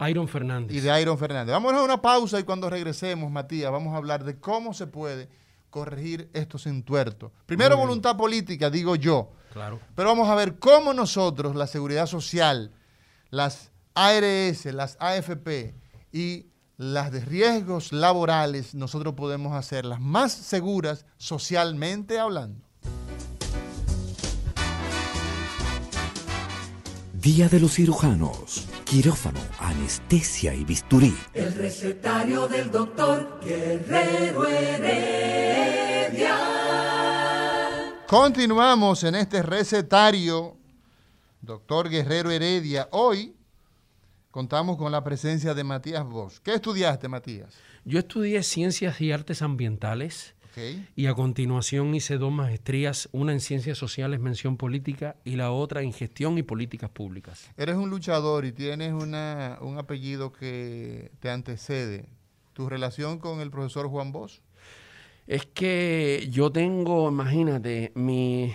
Iron Fernández. y de Iron Fernández. Vamos a una pausa y cuando regresemos, Matías, vamos a hablar de cómo se puede corregir estos entuertos. Primero voluntad política, digo yo. Claro. Pero vamos a ver cómo nosotros, la seguridad social, las ARS, las AFP y las de riesgos laborales, nosotros podemos hacerlas más seguras socialmente hablando. Día de los cirujanos. Quirófano, anestesia y bisturí. El recetario del doctor Guerrero Heredia. Continuamos en este recetario, doctor Guerrero Heredia. Hoy contamos con la presencia de Matías Bosch. ¿Qué estudiaste, Matías? Yo estudié Ciencias y Artes Ambientales Y a continuación hice dos maestrías, una en Ciencias Sociales, Mención Política, y la otra en Gestión y Políticas Públicas. Eres un luchador y tienes una- un apellido que te antecede. ¿Tu relación con el profesor Juan Bosch? Es que yo tengo, imagínate, mi...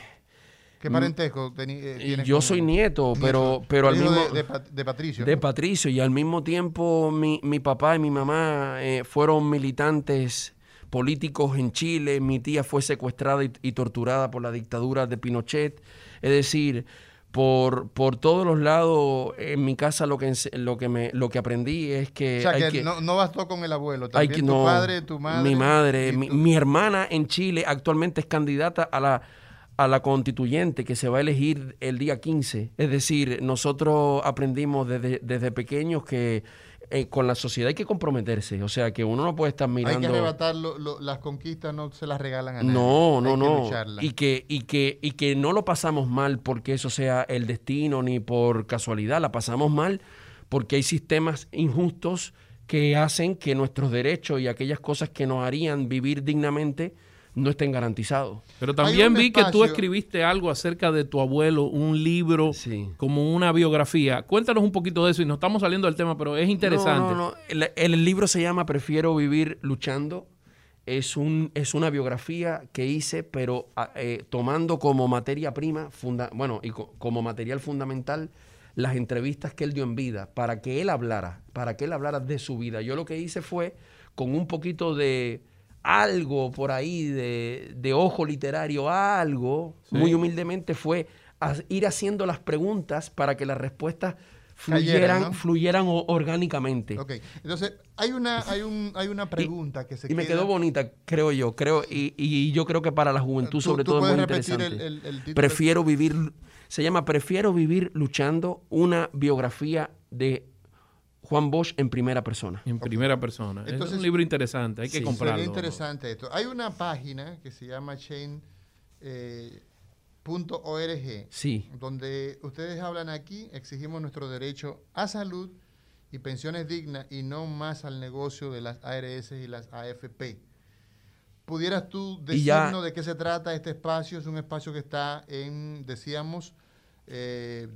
¿Qué parentesco eh, tienes Yo soy nieto, pero, pero al mismo... de, de Pat- de Patricio. de. Patricio y al mismo tiempo mi, mi papá y mi mamá eh, fueron militantes políticos en Chile, mi tía fue secuestrada y, y torturada por la dictadura de Pinochet, es decir, por, por todos los lados en mi casa lo que, lo que, me, lo que aprendí es que... o sea, hay que, que- no, no bastó con el abuelo. hay También que- tu no, padre, tu madre. Mi madre, mi, mi hermana en Chile actualmente es candidata a la, a la constituyente que se va a elegir el día 15. Es decir, nosotros aprendimos desde, desde pequeños que eh, con la sociedad hay que comprometerse. O sea, que uno no puede estar Hay que mirando... arrebatar lo- lo- las conquistas, no se las regalan a nadie. No, no, Hay que no. Y que, y, que, y que no lo pasamos mal porque eso sea el destino ni por casualidad. La pasamos mal porque hay sistemas injustos que hacen que nuestros derechos y aquellas cosas que nos harían vivir dignamente no estén garantizados. Pero también vi que tú escribiste algo acerca de tu abuelo, un libro Sí. como una biografía. Cuéntanos un poquito de eso y nos estamos saliendo del tema, pero es interesante. No, no, no. El, el libro se llama Prefiero vivir luchando. Es, un, es una biografía que hice, pero ah, eh, tomando como materia prima, funda, bueno, y co- como material fundamental, las entrevistas que él dio en vida, para que él hablara, para que él hablara de su vida. Yo lo que hice fue, con un poquito de algo por ahí, de, de ojo literario, algo, muy humildemente, fue a- ir haciendo las preguntas para que las respuestas Cayeran, fluyeran, ¿no? fluyeran orgánicamente. Ok, entonces hay una, hay un, hay una pregunta que se Y me quedó bonita, creo yo, creo, y, y yo creo que para la juventud ¿Tú- sobre todo es muy interesante. el- el-? Prefiero vivir, se llama Prefiero vivir luchando, una biografía de Juan Bosch en primera persona. En primera persona. Entonces- es un libro interesante, hay que comprarlo. Sería interesante esto. Hay una página que se llama chain.org Sí, donde ustedes hablan aquí, exigimos nuestro derecho a salud y pensiones dignas y no más al negocio de las ARS y las AFP. ¿Pudieras tú decirnos de qué se trata este espacio? Es un espacio que está en, decíamos, eh,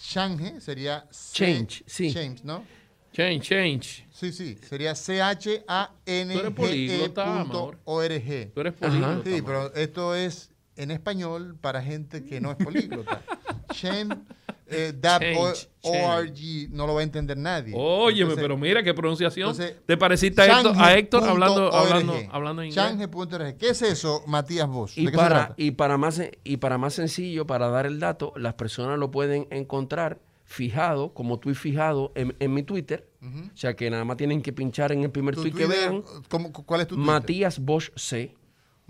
www.change, sería C- Change, sí. Change, ¿no? Change, change. Sí, sí, sería C-H-A-N-G-E Tú eres políglota, amor. punto O-R-G. Tú eres políglota. Sí, pero esto es en español para gente que no es políglota. <laughs> Shen, eh, Change, ORG, no lo va a entender nadie. Óyeme, Entonces, pero mira qué pronunciación. entonces, ¿Te pareciste a Héctor, a Héctor hablando, hablando, hablando en inglés? Change.org. ¿Qué es eso, Matías Vos? y ¿De qué se para, y, para más, y para más sencillo, para dar el dato, las personas lo pueden encontrar fijado, como tú y fijado, en, en mi Twitter. O sea que nada más tienen que pinchar en el primer tweet que vean. ¿cómo- ¿Cuál es tu Twitter? Matías Bosch C.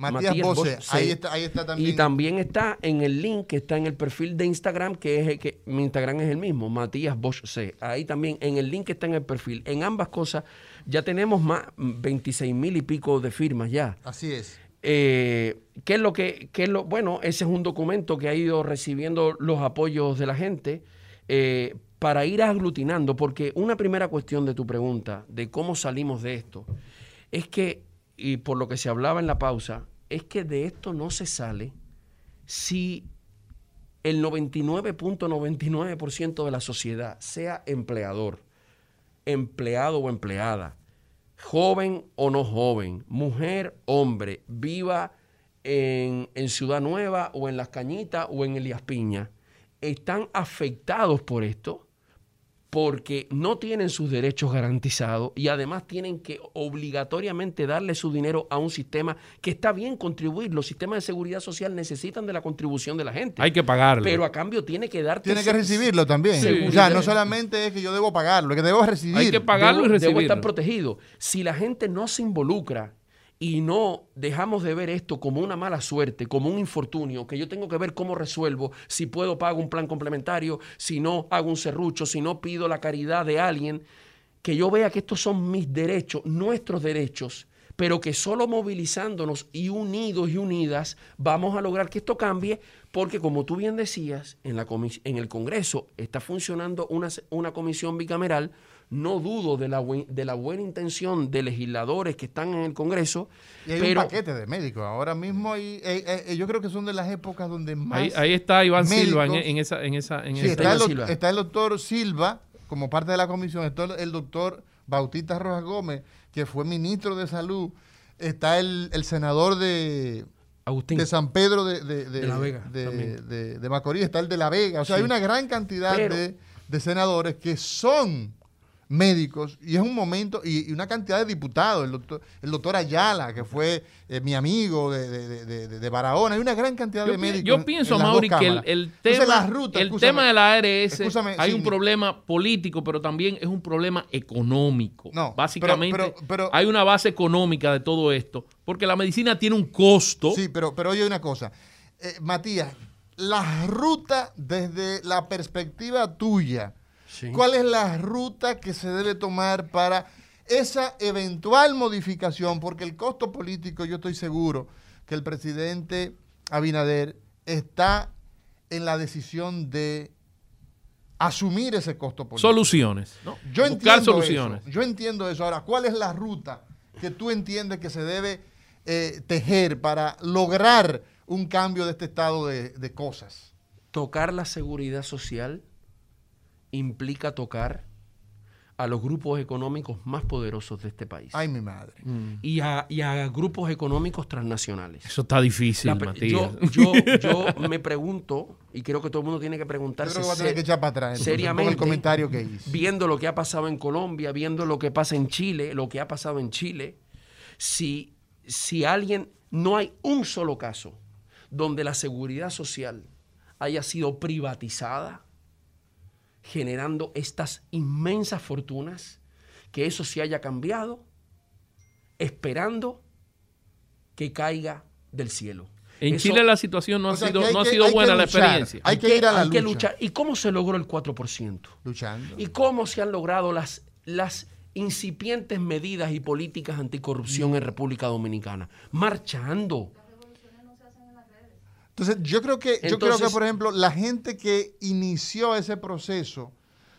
Matías Bosch, ahí está- ahí está también. Y también está en el link que está en el perfil de Instagram, que es el que mi Instagram es el mismo, Matías Bosch C. Ahí también, en el link que está en el perfil. En ambas cosas ya tenemos más 26 mil y pico de firmas ya. Así es. Eh, ¿Qué es lo que, qué es lo, bueno, ese es un documento que ha ido recibiendo los apoyos de la gente eh, para ir aglutinando, porque una primera cuestión de tu pregunta, de cómo salimos de esto, es que, y por lo que se hablaba en la pausa, es que de esto no se sale si el 99.99% de la sociedad, sea empleador, empleado o empleada, joven o no joven, mujer, hombre, viva en, en Ciudad Nueva o en Las Cañitas o en Elías Piña, están afectados por esto porque no tienen sus derechos garantizados y además tienen que obligatoriamente darle su dinero a un sistema que está bien contribuir. Los sistemas de seguridad social necesitan de la contribución de la gente. Hay que pagarlo. Pero a cambio tiene que darte... Tiene que recibirlo también. O sea, no solamente es que yo debo pagarlo, es que debo recibir. Hay que pagarlo y debo, debo recibirlo. estar protegido. Si la gente no se involucra y no dejamos de ver esto como una mala suerte, como un infortunio, que yo tengo que ver cómo resuelvo, si puedo pago un plan complementario, si no hago un serrucho, si no pido la caridad de alguien, que yo vea que estos son mis derechos, nuestros derechos, pero que solo movilizándonos y unidos y unidas vamos a lograr que esto cambie, porque como tú bien decías, en, la en el Congreso está funcionando una, una comisión bicameral, no dudo de la, de la buena intención de legisladores que están en el Congreso, Y hay pero un paquete de médicos. Ahora mismo hay, eh, yo creo que son de las épocas donde más. Ahí, ahí está Iván Silva en, médicos- en esa, en esa, en Sí, esa- está, el, está el doctor Silva como parte de la comisión, está el- el doctor Bautista Rojas Gómez, que fue ministro de Salud, está el, el senador de, Agustín, de San Pedro de, de- de- De La Vega, de, también. de- de Macorís, está el de La Vega. O sea, Sí. hay una gran cantidad Pero- de, de senadores que son médicos y es un momento y, y una cantidad de diputados el doctor el doctor Ayala que fue eh, mi amigo de, de, de- de- Barahona hay una gran cantidad Yo, de médicos yo en- pienso, en Mauri, que el, el tema, el tema de la ARS hay sí, un problema político, pero también es un problema económico. No, Básicamente, pero- pero- pero- hay una base económica de todo esto, porque la medicina tiene un costo. Sí, pero, pero oye una cosa. Eh, Matías, la ruta desde la perspectiva tuya, Sí. ¿cuál es la ruta que se debe tomar para esa eventual modificación? Porque el costo político, yo estoy seguro que el presidente Abinader está en la decisión de asumir ese costo político. Soluciones. ¿no? Yo Buscar entiendo soluciones. Eso, yo entiendo eso. Ahora, ¿cuál es la ruta que tú entiendes que se debe eh, tejer para lograr un cambio de este estado de, de cosas? tocar la seguridad social implica tocar a los grupos económicos más poderosos de este país Ay, mi madre. y, a, y a grupos económicos transnacionales. Eso está difícil, La Matías. yo, yo, <laughs> yo me pregunto, y creo que todo el mundo tiene que Yo preguntarse creo que voy a tener se- que echar para atrás seriamente, con el comentario que hice. viendo lo que ha pasado en Colombia, viendo lo que pasa en Chile, lo que ha pasado en Chile, si, si alguien, no hay un solo caso donde la seguridad social haya sido privatizada, generando estas inmensas fortunas, que eso se haya cambiado, esperando que caiga del cielo. en Eso- Chile la situación no ha sea, sido, no ha que buena la luchar. experiencia. Hay que ir a la hay que luchar. ¿Y cómo se logró el 4%? Luchando. ¿Y cómo se han logrado las, las incipientes medidas y políticas anticorrupción en República Dominicana? Marchando. Entonces, yo creo que, yo creo que, por ejemplo, la gente que inició ese proceso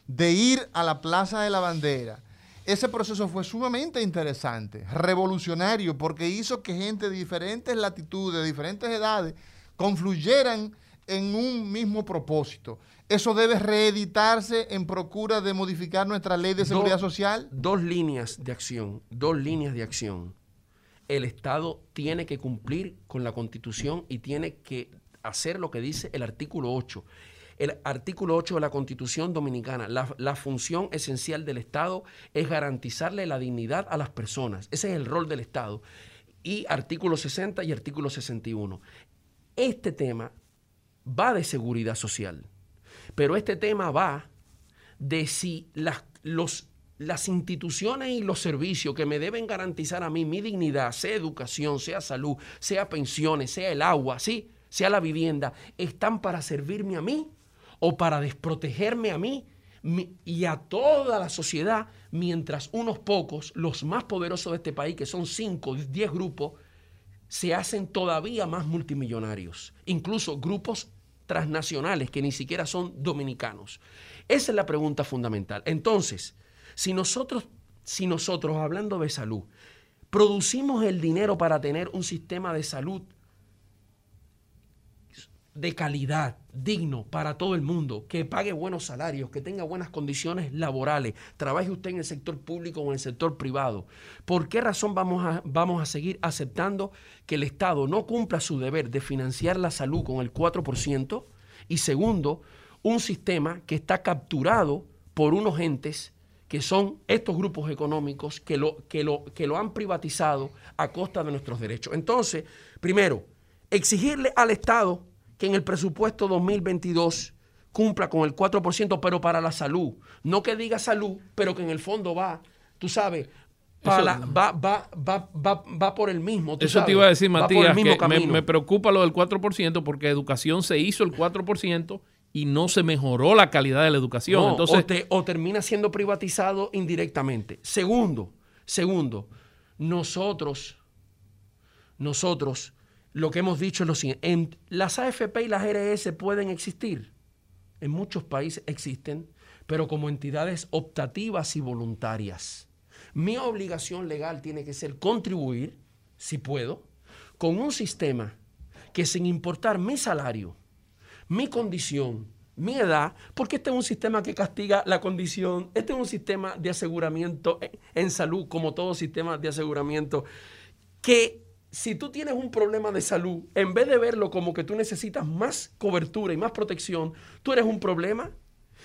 de ir a la Plaza de la Bandera, ese proceso fue sumamente interesante, revolucionario, porque hizo que gente de diferentes latitudes, de diferentes edades, confluyeran en un mismo propósito. Eso debe reeditarse en procura de modificar nuestra ley de seguridad social. Dos líneas de acción, dos líneas de acción. El Estado tiene que cumplir con la Constitución y tiene que hacer lo que dice el artículo 8. El artículo 8 de la Constitución Dominicana, la, función esencial del Estado es garantizarle la dignidad a las personas. Ese es el rol del Estado. Y artículo 60 y artículo 61. Este tema va de seguridad social, pero este tema va de si las, los, las instituciones y los servicios que me deben garantizar a mí mi dignidad, sea educación, sea salud, sea pensiones, sea el agua, ¿sí? sea la vivienda, están para servirme a mí o para desprotegerme a mí y a toda la sociedad, mientras unos pocos, los más poderosos de este país, que son 5, 10 grupos, se hacen todavía más multimillonarios, incluso grupos transnacionales que ni siquiera son dominicanos. Esa es la pregunta fundamental. Entonces, si nosotros, si nosotros, hablando de salud, producimos el dinero para tener un sistema de salud de calidad, digno para todo el mundo, que pague buenos salarios, que tenga buenas condiciones laborales, trabaje usted en el sector público o en el sector privado. ¿Por qué razón vamos a, vamos a seguir aceptando que el Estado no cumpla su deber de financiar la salud con el 4%? Y segundo, un sistema que está capturado por por unos entes que son estos grupos económicos que lo, que lo, que lo han privatizado a costa de nuestros derechos. Entonces, primero, exigirle al Estado que en el presupuesto 2022 cumpla con el 4%, pero para la salud. No que diga salud, pero que en el fondo va, tú sabes, va, va, va, va, va, por el mismo. eso te iba a decir, Matías, que me, me, preocupa lo del 4% porque educación se hizo el 4% y no se mejoró la calidad de la educación. Entonces, o, termina siendo privatizado indirectamente. Segundo, segundo, nosotros, nosotros, lo que hemos dicho es lo siguiente, las AFP y las RS pueden existir, en muchos países existen, pero como entidades optativas y voluntarias. Mi obligación legal tiene que ser contribuir, si puedo, con un sistema que sin importar mi salario, mi condición, mi edad, porque este es un sistema que castiga la condición, este es un sistema de aseguramiento en salud, como todo sistema de aseguramiento, que si tú tienes un problema de salud, en vez de verlo como que tú necesitas más cobertura y más protección, tú eres un problema.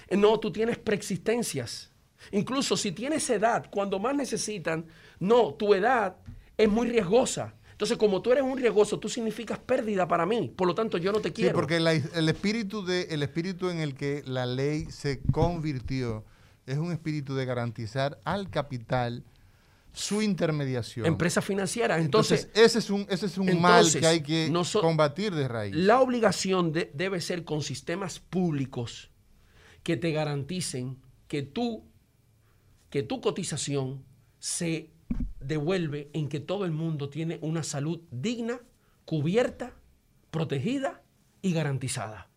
No, tú tienes preexistencias. Incluso si tienes edad, cuando más necesitan, no, tu edad es muy riesgosa. Entonces, como tú eres un riesgoso, tú significas pérdida para mí. Por lo tanto, yo no te quiero. Sí, porque el, espíritu de, el espíritu en el que la ley se convirtió es un espíritu de garantizar al capital su intermediación. Empresa financiera. Entonces, ese es un, ese es un mal que hay que combatir de raíz. La obligación debe ser con sistemas públicos que te garanticen que tú, que tu cotización se devuelve en que todo el mundo tiene una salud digna, cubierta, protegida y garantizada.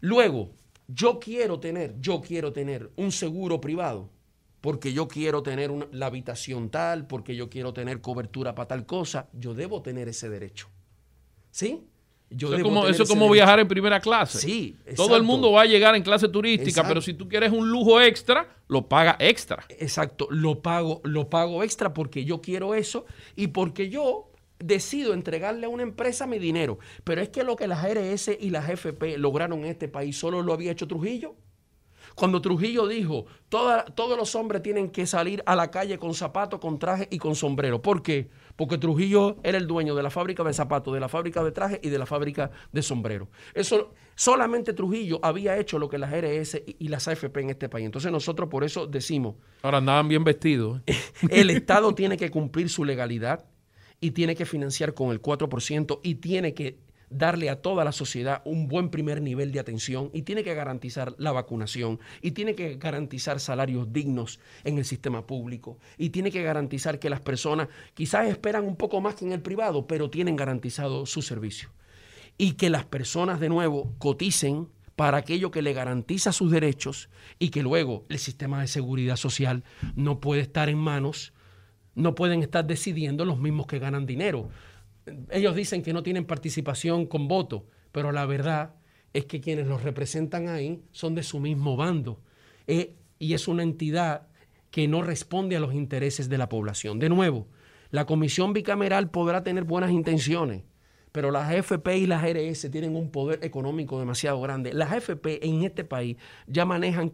Luego, yo quiero tener, yo quiero tener un seguro privado porque yo quiero tener la habitación tal, porque yo quiero tener cobertura para tal cosa, yo debo tener ese derecho. ¿Sí? Eso es como, eso como viajar en primera clase. Sí. Todo el mundo va a llegar en clase turística, pero si tú quieres un lujo extra, lo paga extra. Exacto, lo pago, lo pago extra porque yo quiero eso y porque yo decido entregarle a una empresa mi dinero. Pero es que lo que las RS y las FP lograron en este país solo lo había hecho Trujillo. Cuando Trujillo dijo, todos los hombres tienen que salir a la calle con zapatos, con traje y con sombrero. ¿Por qué? Porque Trujillo era el dueño de la fábrica de zapatos, de la fábrica de trajes y de la fábrica de sombrero. Eso solamente Trujillo había hecho lo que las RS y las AFP en este país. Entonces nosotros por eso decimos... Ahora andaban bien vestidos. ¿eh? <laughs> El Estado tiene que cumplir su legalidad y tiene que financiar con el 4% y tiene que darle a toda la sociedad un buen primer nivel de atención y tiene que garantizar la vacunación y tiene que garantizar salarios dignos en el sistema público y tiene que garantizar que las personas quizás esperan un poco más que en el privado, pero tienen garantizado su servicio. Y que las personas de nuevo coticen para aquello que le garantiza sus derechos y que luego el sistema de seguridad social no puede estar en manos, no pueden estar decidiendo los mismos que ganan dinero ellos dicen que no tienen participación con voto, pero la verdad es que quienes los representan ahí son de su mismo bando. Eh, y es una entidad que no responde a los intereses de la población. De nuevo, la comisión bicameral podrá tener buenas intenciones, pero las AFP y las RS tienen un poder económico demasiado grande. Las AFP en este país ya manejan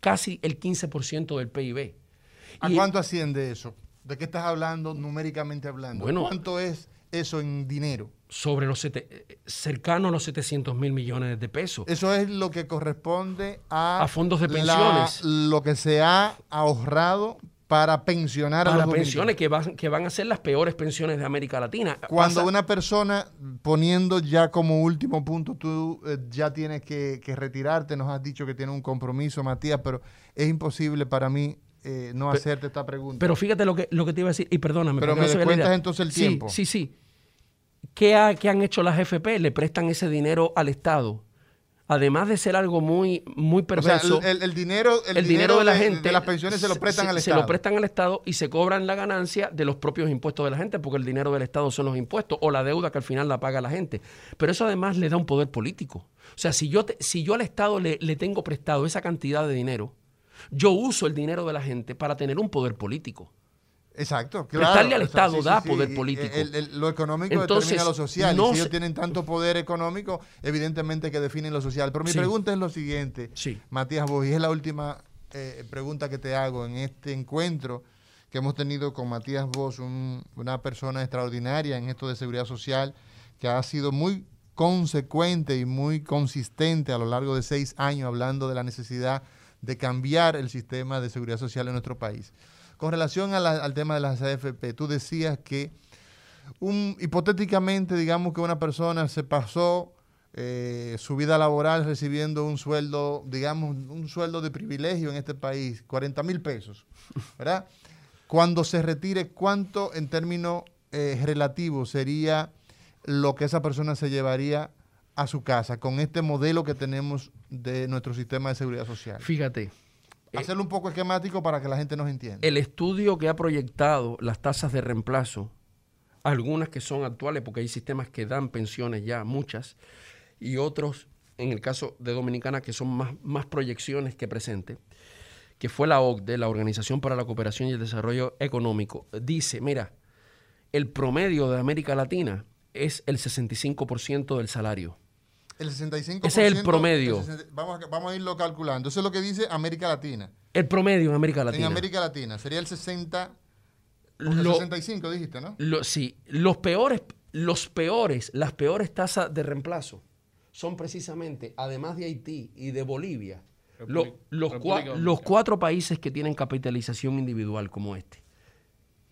casi el 15% del PIB. ¿A cuánto asciende eso? ¿De qué estás hablando numéricamente hablando? ¿Cuánto es eso en dinero? Sobre los sete, cercano a los 700 mil millones de pesos. Eso es lo que corresponde a, a fondos de pensiones. lo que se ha ahorrado para pensionar a los pensiones que van, que van a ser las peores pensiones de América Latina. Cuando una persona, poniendo ya como último punto, tú eh, ya tienes que, que, retirarte, nos has dicho que tienes un compromiso, Matías, pero es imposible para mí eh, no hacerte esta pregunta. Pero fíjate lo que, lo que te iba a decir, y perdóname. Pero me cuentas entonces el tiempo. Sí, sí. ¿Qué, han hecho las FP? Le prestan ese dinero al Estado. Además de ser algo muy, muy perverso. el, dinero, el, dinero, de la gente. De las pensiones se lo prestan al Estado. Se lo prestan al Estado y se cobran la ganancia de los propios impuestos de la gente, porque el dinero del Estado son los impuestos o la deuda que al final la paga la gente. Pero eso además le da un poder político. O sea, si yo, si yo al Estado le, le tengo prestado esa cantidad de dinero, yo uso el dinero de la gente para tener un poder político. Exacto, claro. Prestarle al O sea, Estado sí, sí, da sí. poder político. el- el- lo económico Entonces, determina lo social. no y si ellos tienen tanto poder económico, evidentemente que definen lo social. Pero mi pregunta es lo siguiente, Sí. Matías Boy, es la última eh, pregunta que te hago en este encuentro que hemos tenido con Matías Vos, un- una persona extraordinaria en esto de seguridad social, que ha sido muy consecuente y muy consistente a lo largo de seis años hablando de la necesidad de cambiar el sistema de seguridad social en nuestro país. Con relación a la- al tema de las AFP, tú decías que un, hipotéticamente, digamos que una persona se pasó eh, su vida laboral recibiendo un sueldo, digamos, un sueldo de privilegio en este país, 40 mil pesos, <laughs> ¿verdad? Cuando se retire, ¿cuánto en términos eh, relativos sería lo que esa persona se llevaría a su casa con este modelo que tenemos de nuestro sistema de seguridad social? Fíjate, Hacerlo un poco esquemático para que la gente nos entienda. el estudio que ha proyectado las tasas de reemplazo, algunas que son actuales, porque hay sistemas que dan pensiones ya, muchas, y otros, en el caso de Dominicana, que son más, más proyecciones que presentes, que fue la OCDE, la Organización para la Cooperación y el Desarrollo Económico, dice, mira, el promedio de América Latina es el 65% del salario. El 65%. Ese es el promedio. el 60 vamos, a, vamos a irlo calculando. Eso es lo que dice América Latina. El promedio en América Latina. En América Latina sería el 60. El Lo- 65, dijiste, ¿no? Lo- sí, los peores, los peores, las peores tasas de reemplazo son precisamente, además de Haití y de Bolivia, República- los, República cua- los cuatro países que tienen capitalización individual como este.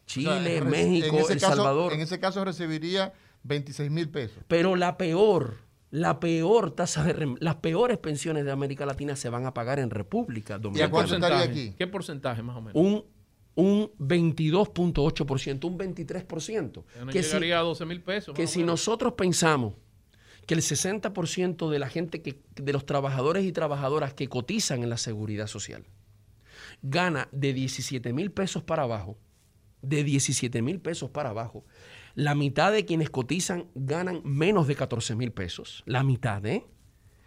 Chile, O sea, en- México, en El caso- Salvador. En ese caso recibiría 26 mil pesos. Pero la peor, la peor tasa de rem- las peores pensiones de América Latina se van a pagar en República ¿Y a Dominicana. cuánto estaría porcentaje? aquí? ¿Qué porcentaje más o menos? Un, un 22.8%, un 23%. Ya no que si- llegaría a 12 mil pesos. que si nosotros pensamos que el 60% de la gente que, de los trabajadores y trabajadoras que cotizan en la seguridad social gana de 17 mil pesos para abajo, de 17 mil pesos para abajo, la mitad de quienes cotizan ganan menos de 14 mil pesos. La mitad, ¿eh?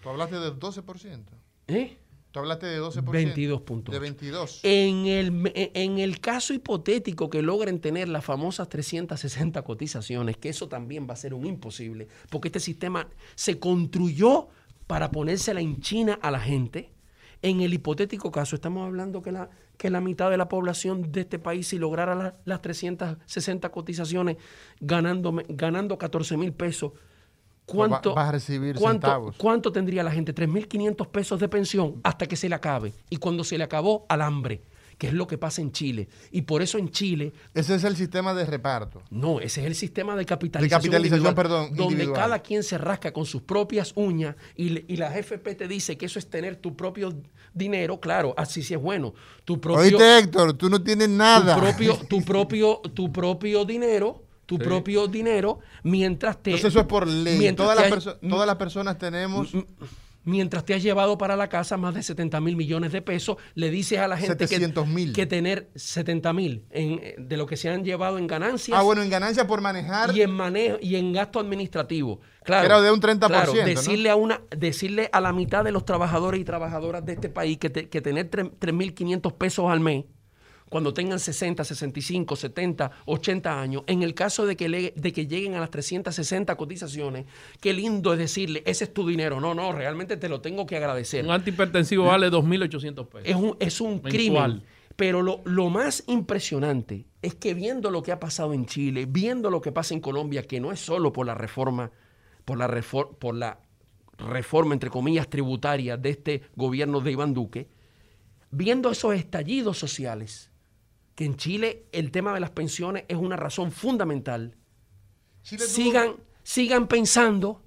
Tú hablaste de 12%. ¿Eh? Tú hablaste de 12%. 22.8. De 22. En el, en el caso hipotético que logren tener las famosas 360 cotizaciones, que eso también va a ser un imposible, porque este sistema se construyó para ponérsela en China a la gente. En el hipotético caso, estamos hablando que la, que la mitad de la población de este país, si lograra la- las 360 cotizaciones, ganando, ganando 14 mil pesos, ¿cuánto, Va- vas a recibir cuánto- centavos. ¿Cuánto tendría la gente? 3.500 pesos de pensión hasta que se le acabe. Y cuando se le acabó, al hambre, que es lo que pasa en Chile. Y por eso en Chile, Ese es el sistema de reparto. no, ese es el sistema de capitalización, capitalización, individual, perdón, donde individual. cada quien se rasca con sus propias uñas y, y la FP te dice que eso es tener tu propio dinero. Claro, así sí es bueno. Tu propio, Oíste, Héctor, tú no tienes nada. tu propio, <laughs> tu propio, tu propio dinero, tu propio dinero, mientras te... Entonces eso es por ley. las, hay- todas las personas tenemos mientras te has llevado para la casa más de 70 mil millones de pesos, le dices a la gente 700.000. que, que tener 70 mil de lo que se han llevado en ganancias Ah, bueno, en ganancia por manejar. y en manejo y en gasto administrativo. Claro, Era de un 30%, claro, ¿no? decirle a una decirle a la mitad de los trabajadores y trabajadoras de este país que, te- que tener tre- 3.500 pesos al mes cuando tengan 60, 65, 70, 80 años, en el caso de que, le- de que lleguen a las 360 cotizaciones, qué lindo es decirle, ese es tu dinero. No, no, realmente te lo tengo que agradecer. Un antihipertensivo vale 2.800 pesos. Es un, es un crimen. Pero lo, lo más impresionante es que viendo lo que ha pasado en Chile, viendo lo que pasa en Colombia, que no es solo por la reforma, por la, refor- por la reforma, entre comillas, tributaria de este gobierno de Iván Duque, viendo esos estallidos sociales, que en Chile el tema de las pensiones es una razón fundamental, Chile tuvo- sigan, sigan pensando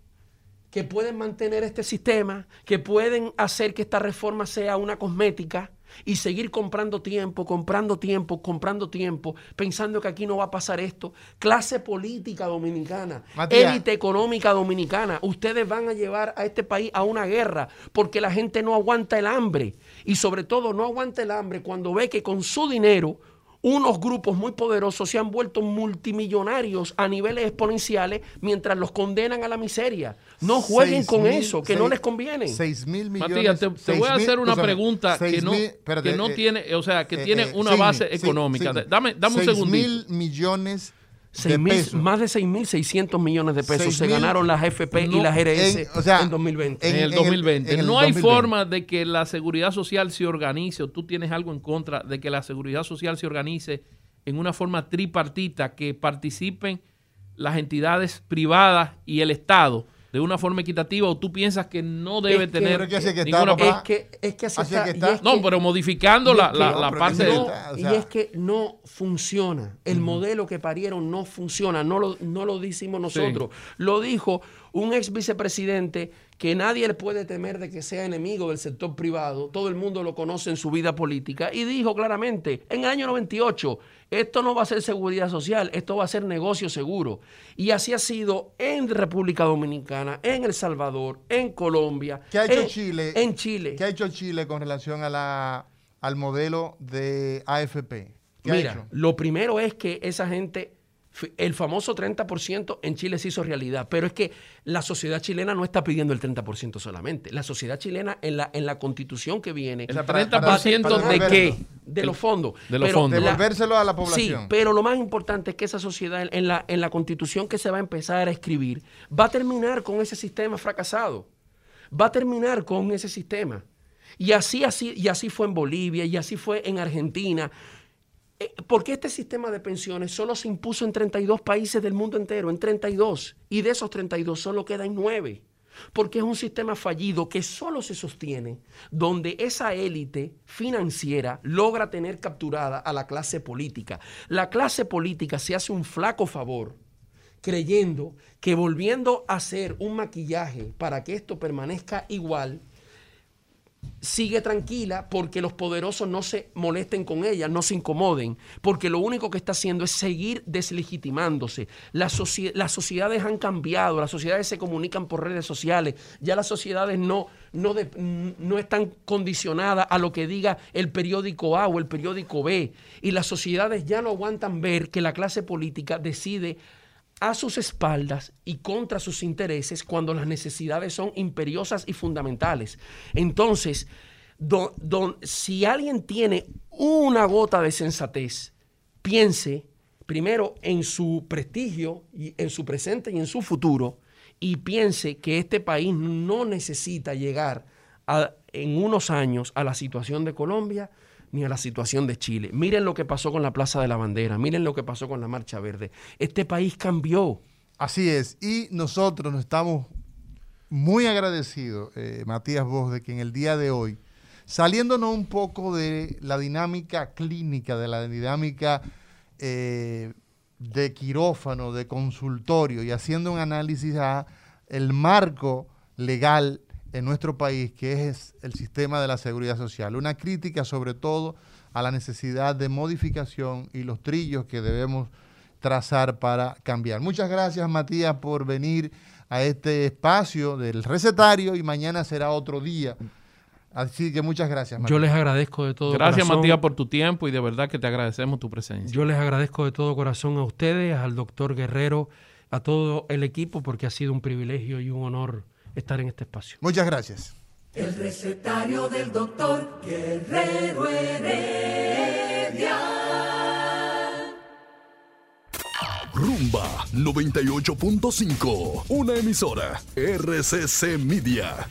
que pueden mantener este sistema, que pueden hacer que esta reforma sea una cosmética y seguir comprando tiempo, comprando tiempo, comprando tiempo, pensando que aquí no va a pasar esto. Clase política dominicana, Matías. élite económica dominicana, ustedes van a llevar a este país a una guerra porque la gente no aguanta el hambre y sobre todo no aguanta el hambre cuando ve que con su dinero unos grupos muy poderosos se han vuelto multimillonarios a niveles exponenciales mientras los condenan a la miseria. No jueguen Seis con mil- eso, que no seis- les conviene. 6 mil millones. Matías, te, te voy a mil- hacer una escúchame, pregunta que no, mil- espérate, que no eh, tiene, o sea, que eh, tiene eh, una base económica. Sidney. Dame, dame un segundito. mil millones Seis de mil- más de 6.600 millones de pesos se ganaron las FP y No, las GRS en- o sea, en 2020. en, en- el en el- 2020. en el no hay 2020. forma de que la seguridad social se organice, o tú tienes algo en contra de que la seguridad social se organice en una forma tripartita, que participen las entidades privadas y el Estado de una forma equitativa, o tú piensas que no debe Es tener Pero que así que está, ninguna papá. es que, es que así Así está, que y está. es No, que- pero modificando la, la- no, la pero parte que de- no, está, o y es que no funciona. El modelo que parieron no funciona. No lo, no lo decimos nosotros. Lo dijo un ex vicepresidente que nadie le puede temer de que sea enemigo del sector privado. Todo el mundo lo conoce en su vida política. Y dijo claramente, en el año 98, esto no va a ser seguridad social, esto va a ser negocio seguro. Y así ha sido en República Dominicana, en El Salvador, en Colombia. ¿Qué ha hecho en- Chile? En Chile. ¿Qué ha hecho Chile con relación a la, al modelo de AFP? ¿Qué ha Mira, lo primero es que esa gente, el famoso 30% en Chile se hizo realidad, pero es que la sociedad chilena no está pidiendo el 30% solamente. La sociedad chilena en la, en la constitución que viene... el sea, para- 30% para de qué? De los fondos. de los Pero fondos. Devolvérselo a la Sí, población. pero lo más importante es que esa sociedad, en- en la, en la constitución que se va a empezar a escribir, va a terminar con ese sistema fracasado. Va a terminar con ese sistema. Y así, así, y así fue en Bolivia, y así fue en Argentina. Eh, Porque este sistema de pensiones solo se impuso en 32 países del mundo entero, en 32. Y de esos 32 solo quedan 9. Porque es un sistema fallido que solo se sostiene donde esa élite financiera logra tener capturada a la clase política. La clase política se hace un flaco favor creyendo que volviendo a hacer un maquillaje para que esto permanezca igual, sigue tranquila porque los poderosos no se molesten con ella, no se incomoden, porque lo único que está haciendo es seguir deslegitimándose. Las, las sociedades han cambiado, las sociedades se comunican por redes sociales, ya las sociedades no, no, no están condicionadas a lo que diga el periódico A o el periódico B, y las sociedades ya no aguantan ver que la clase política decide a sus espaldas y contra sus intereses cuando las necesidades son imperiosas y fundamentales. Entonces, si alguien tiene una gota de sensatez, piense primero en su prestigio, y en su presente y en su futuro, y piense que este país no necesita llegar en unos años a la situación de Colombia ni a la situación de Chile. Miren lo que pasó con la Plaza de la Bandera, miren lo que pasó con la Marcha Verde. Este país cambió. Así es. Y nosotros nos estamos muy agradecidos, eh, Matías Vos, de que en el día de hoy, saliéndonos un poco de la dinámica clínica, de la dinámica eh, de quirófano, de consultorio y haciendo un análisis a el marco legal en nuestro país, que es el sistema de la seguridad social. Una crítica sobre todo a la necesidad de modificación y los trillos que debemos trazar para cambiar. Muchas gracias, Matías, por venir a este espacio del recetario y mañana será otro día. Así que muchas gracias, Matías. Yo les agradezco de todo Gracias, corazón. Matías, por tu tiempo y de verdad que te agradecemos tu presencia. Yo les agradezco de todo corazón a ustedes, al doctor Guerrero, a todo el equipo, porque ha sido un privilegio y un honor estar en este espacio. Muchas gracias. El recetario del doctor Guerrero Heredia. Rumba 98.5, una emisora RCC Media.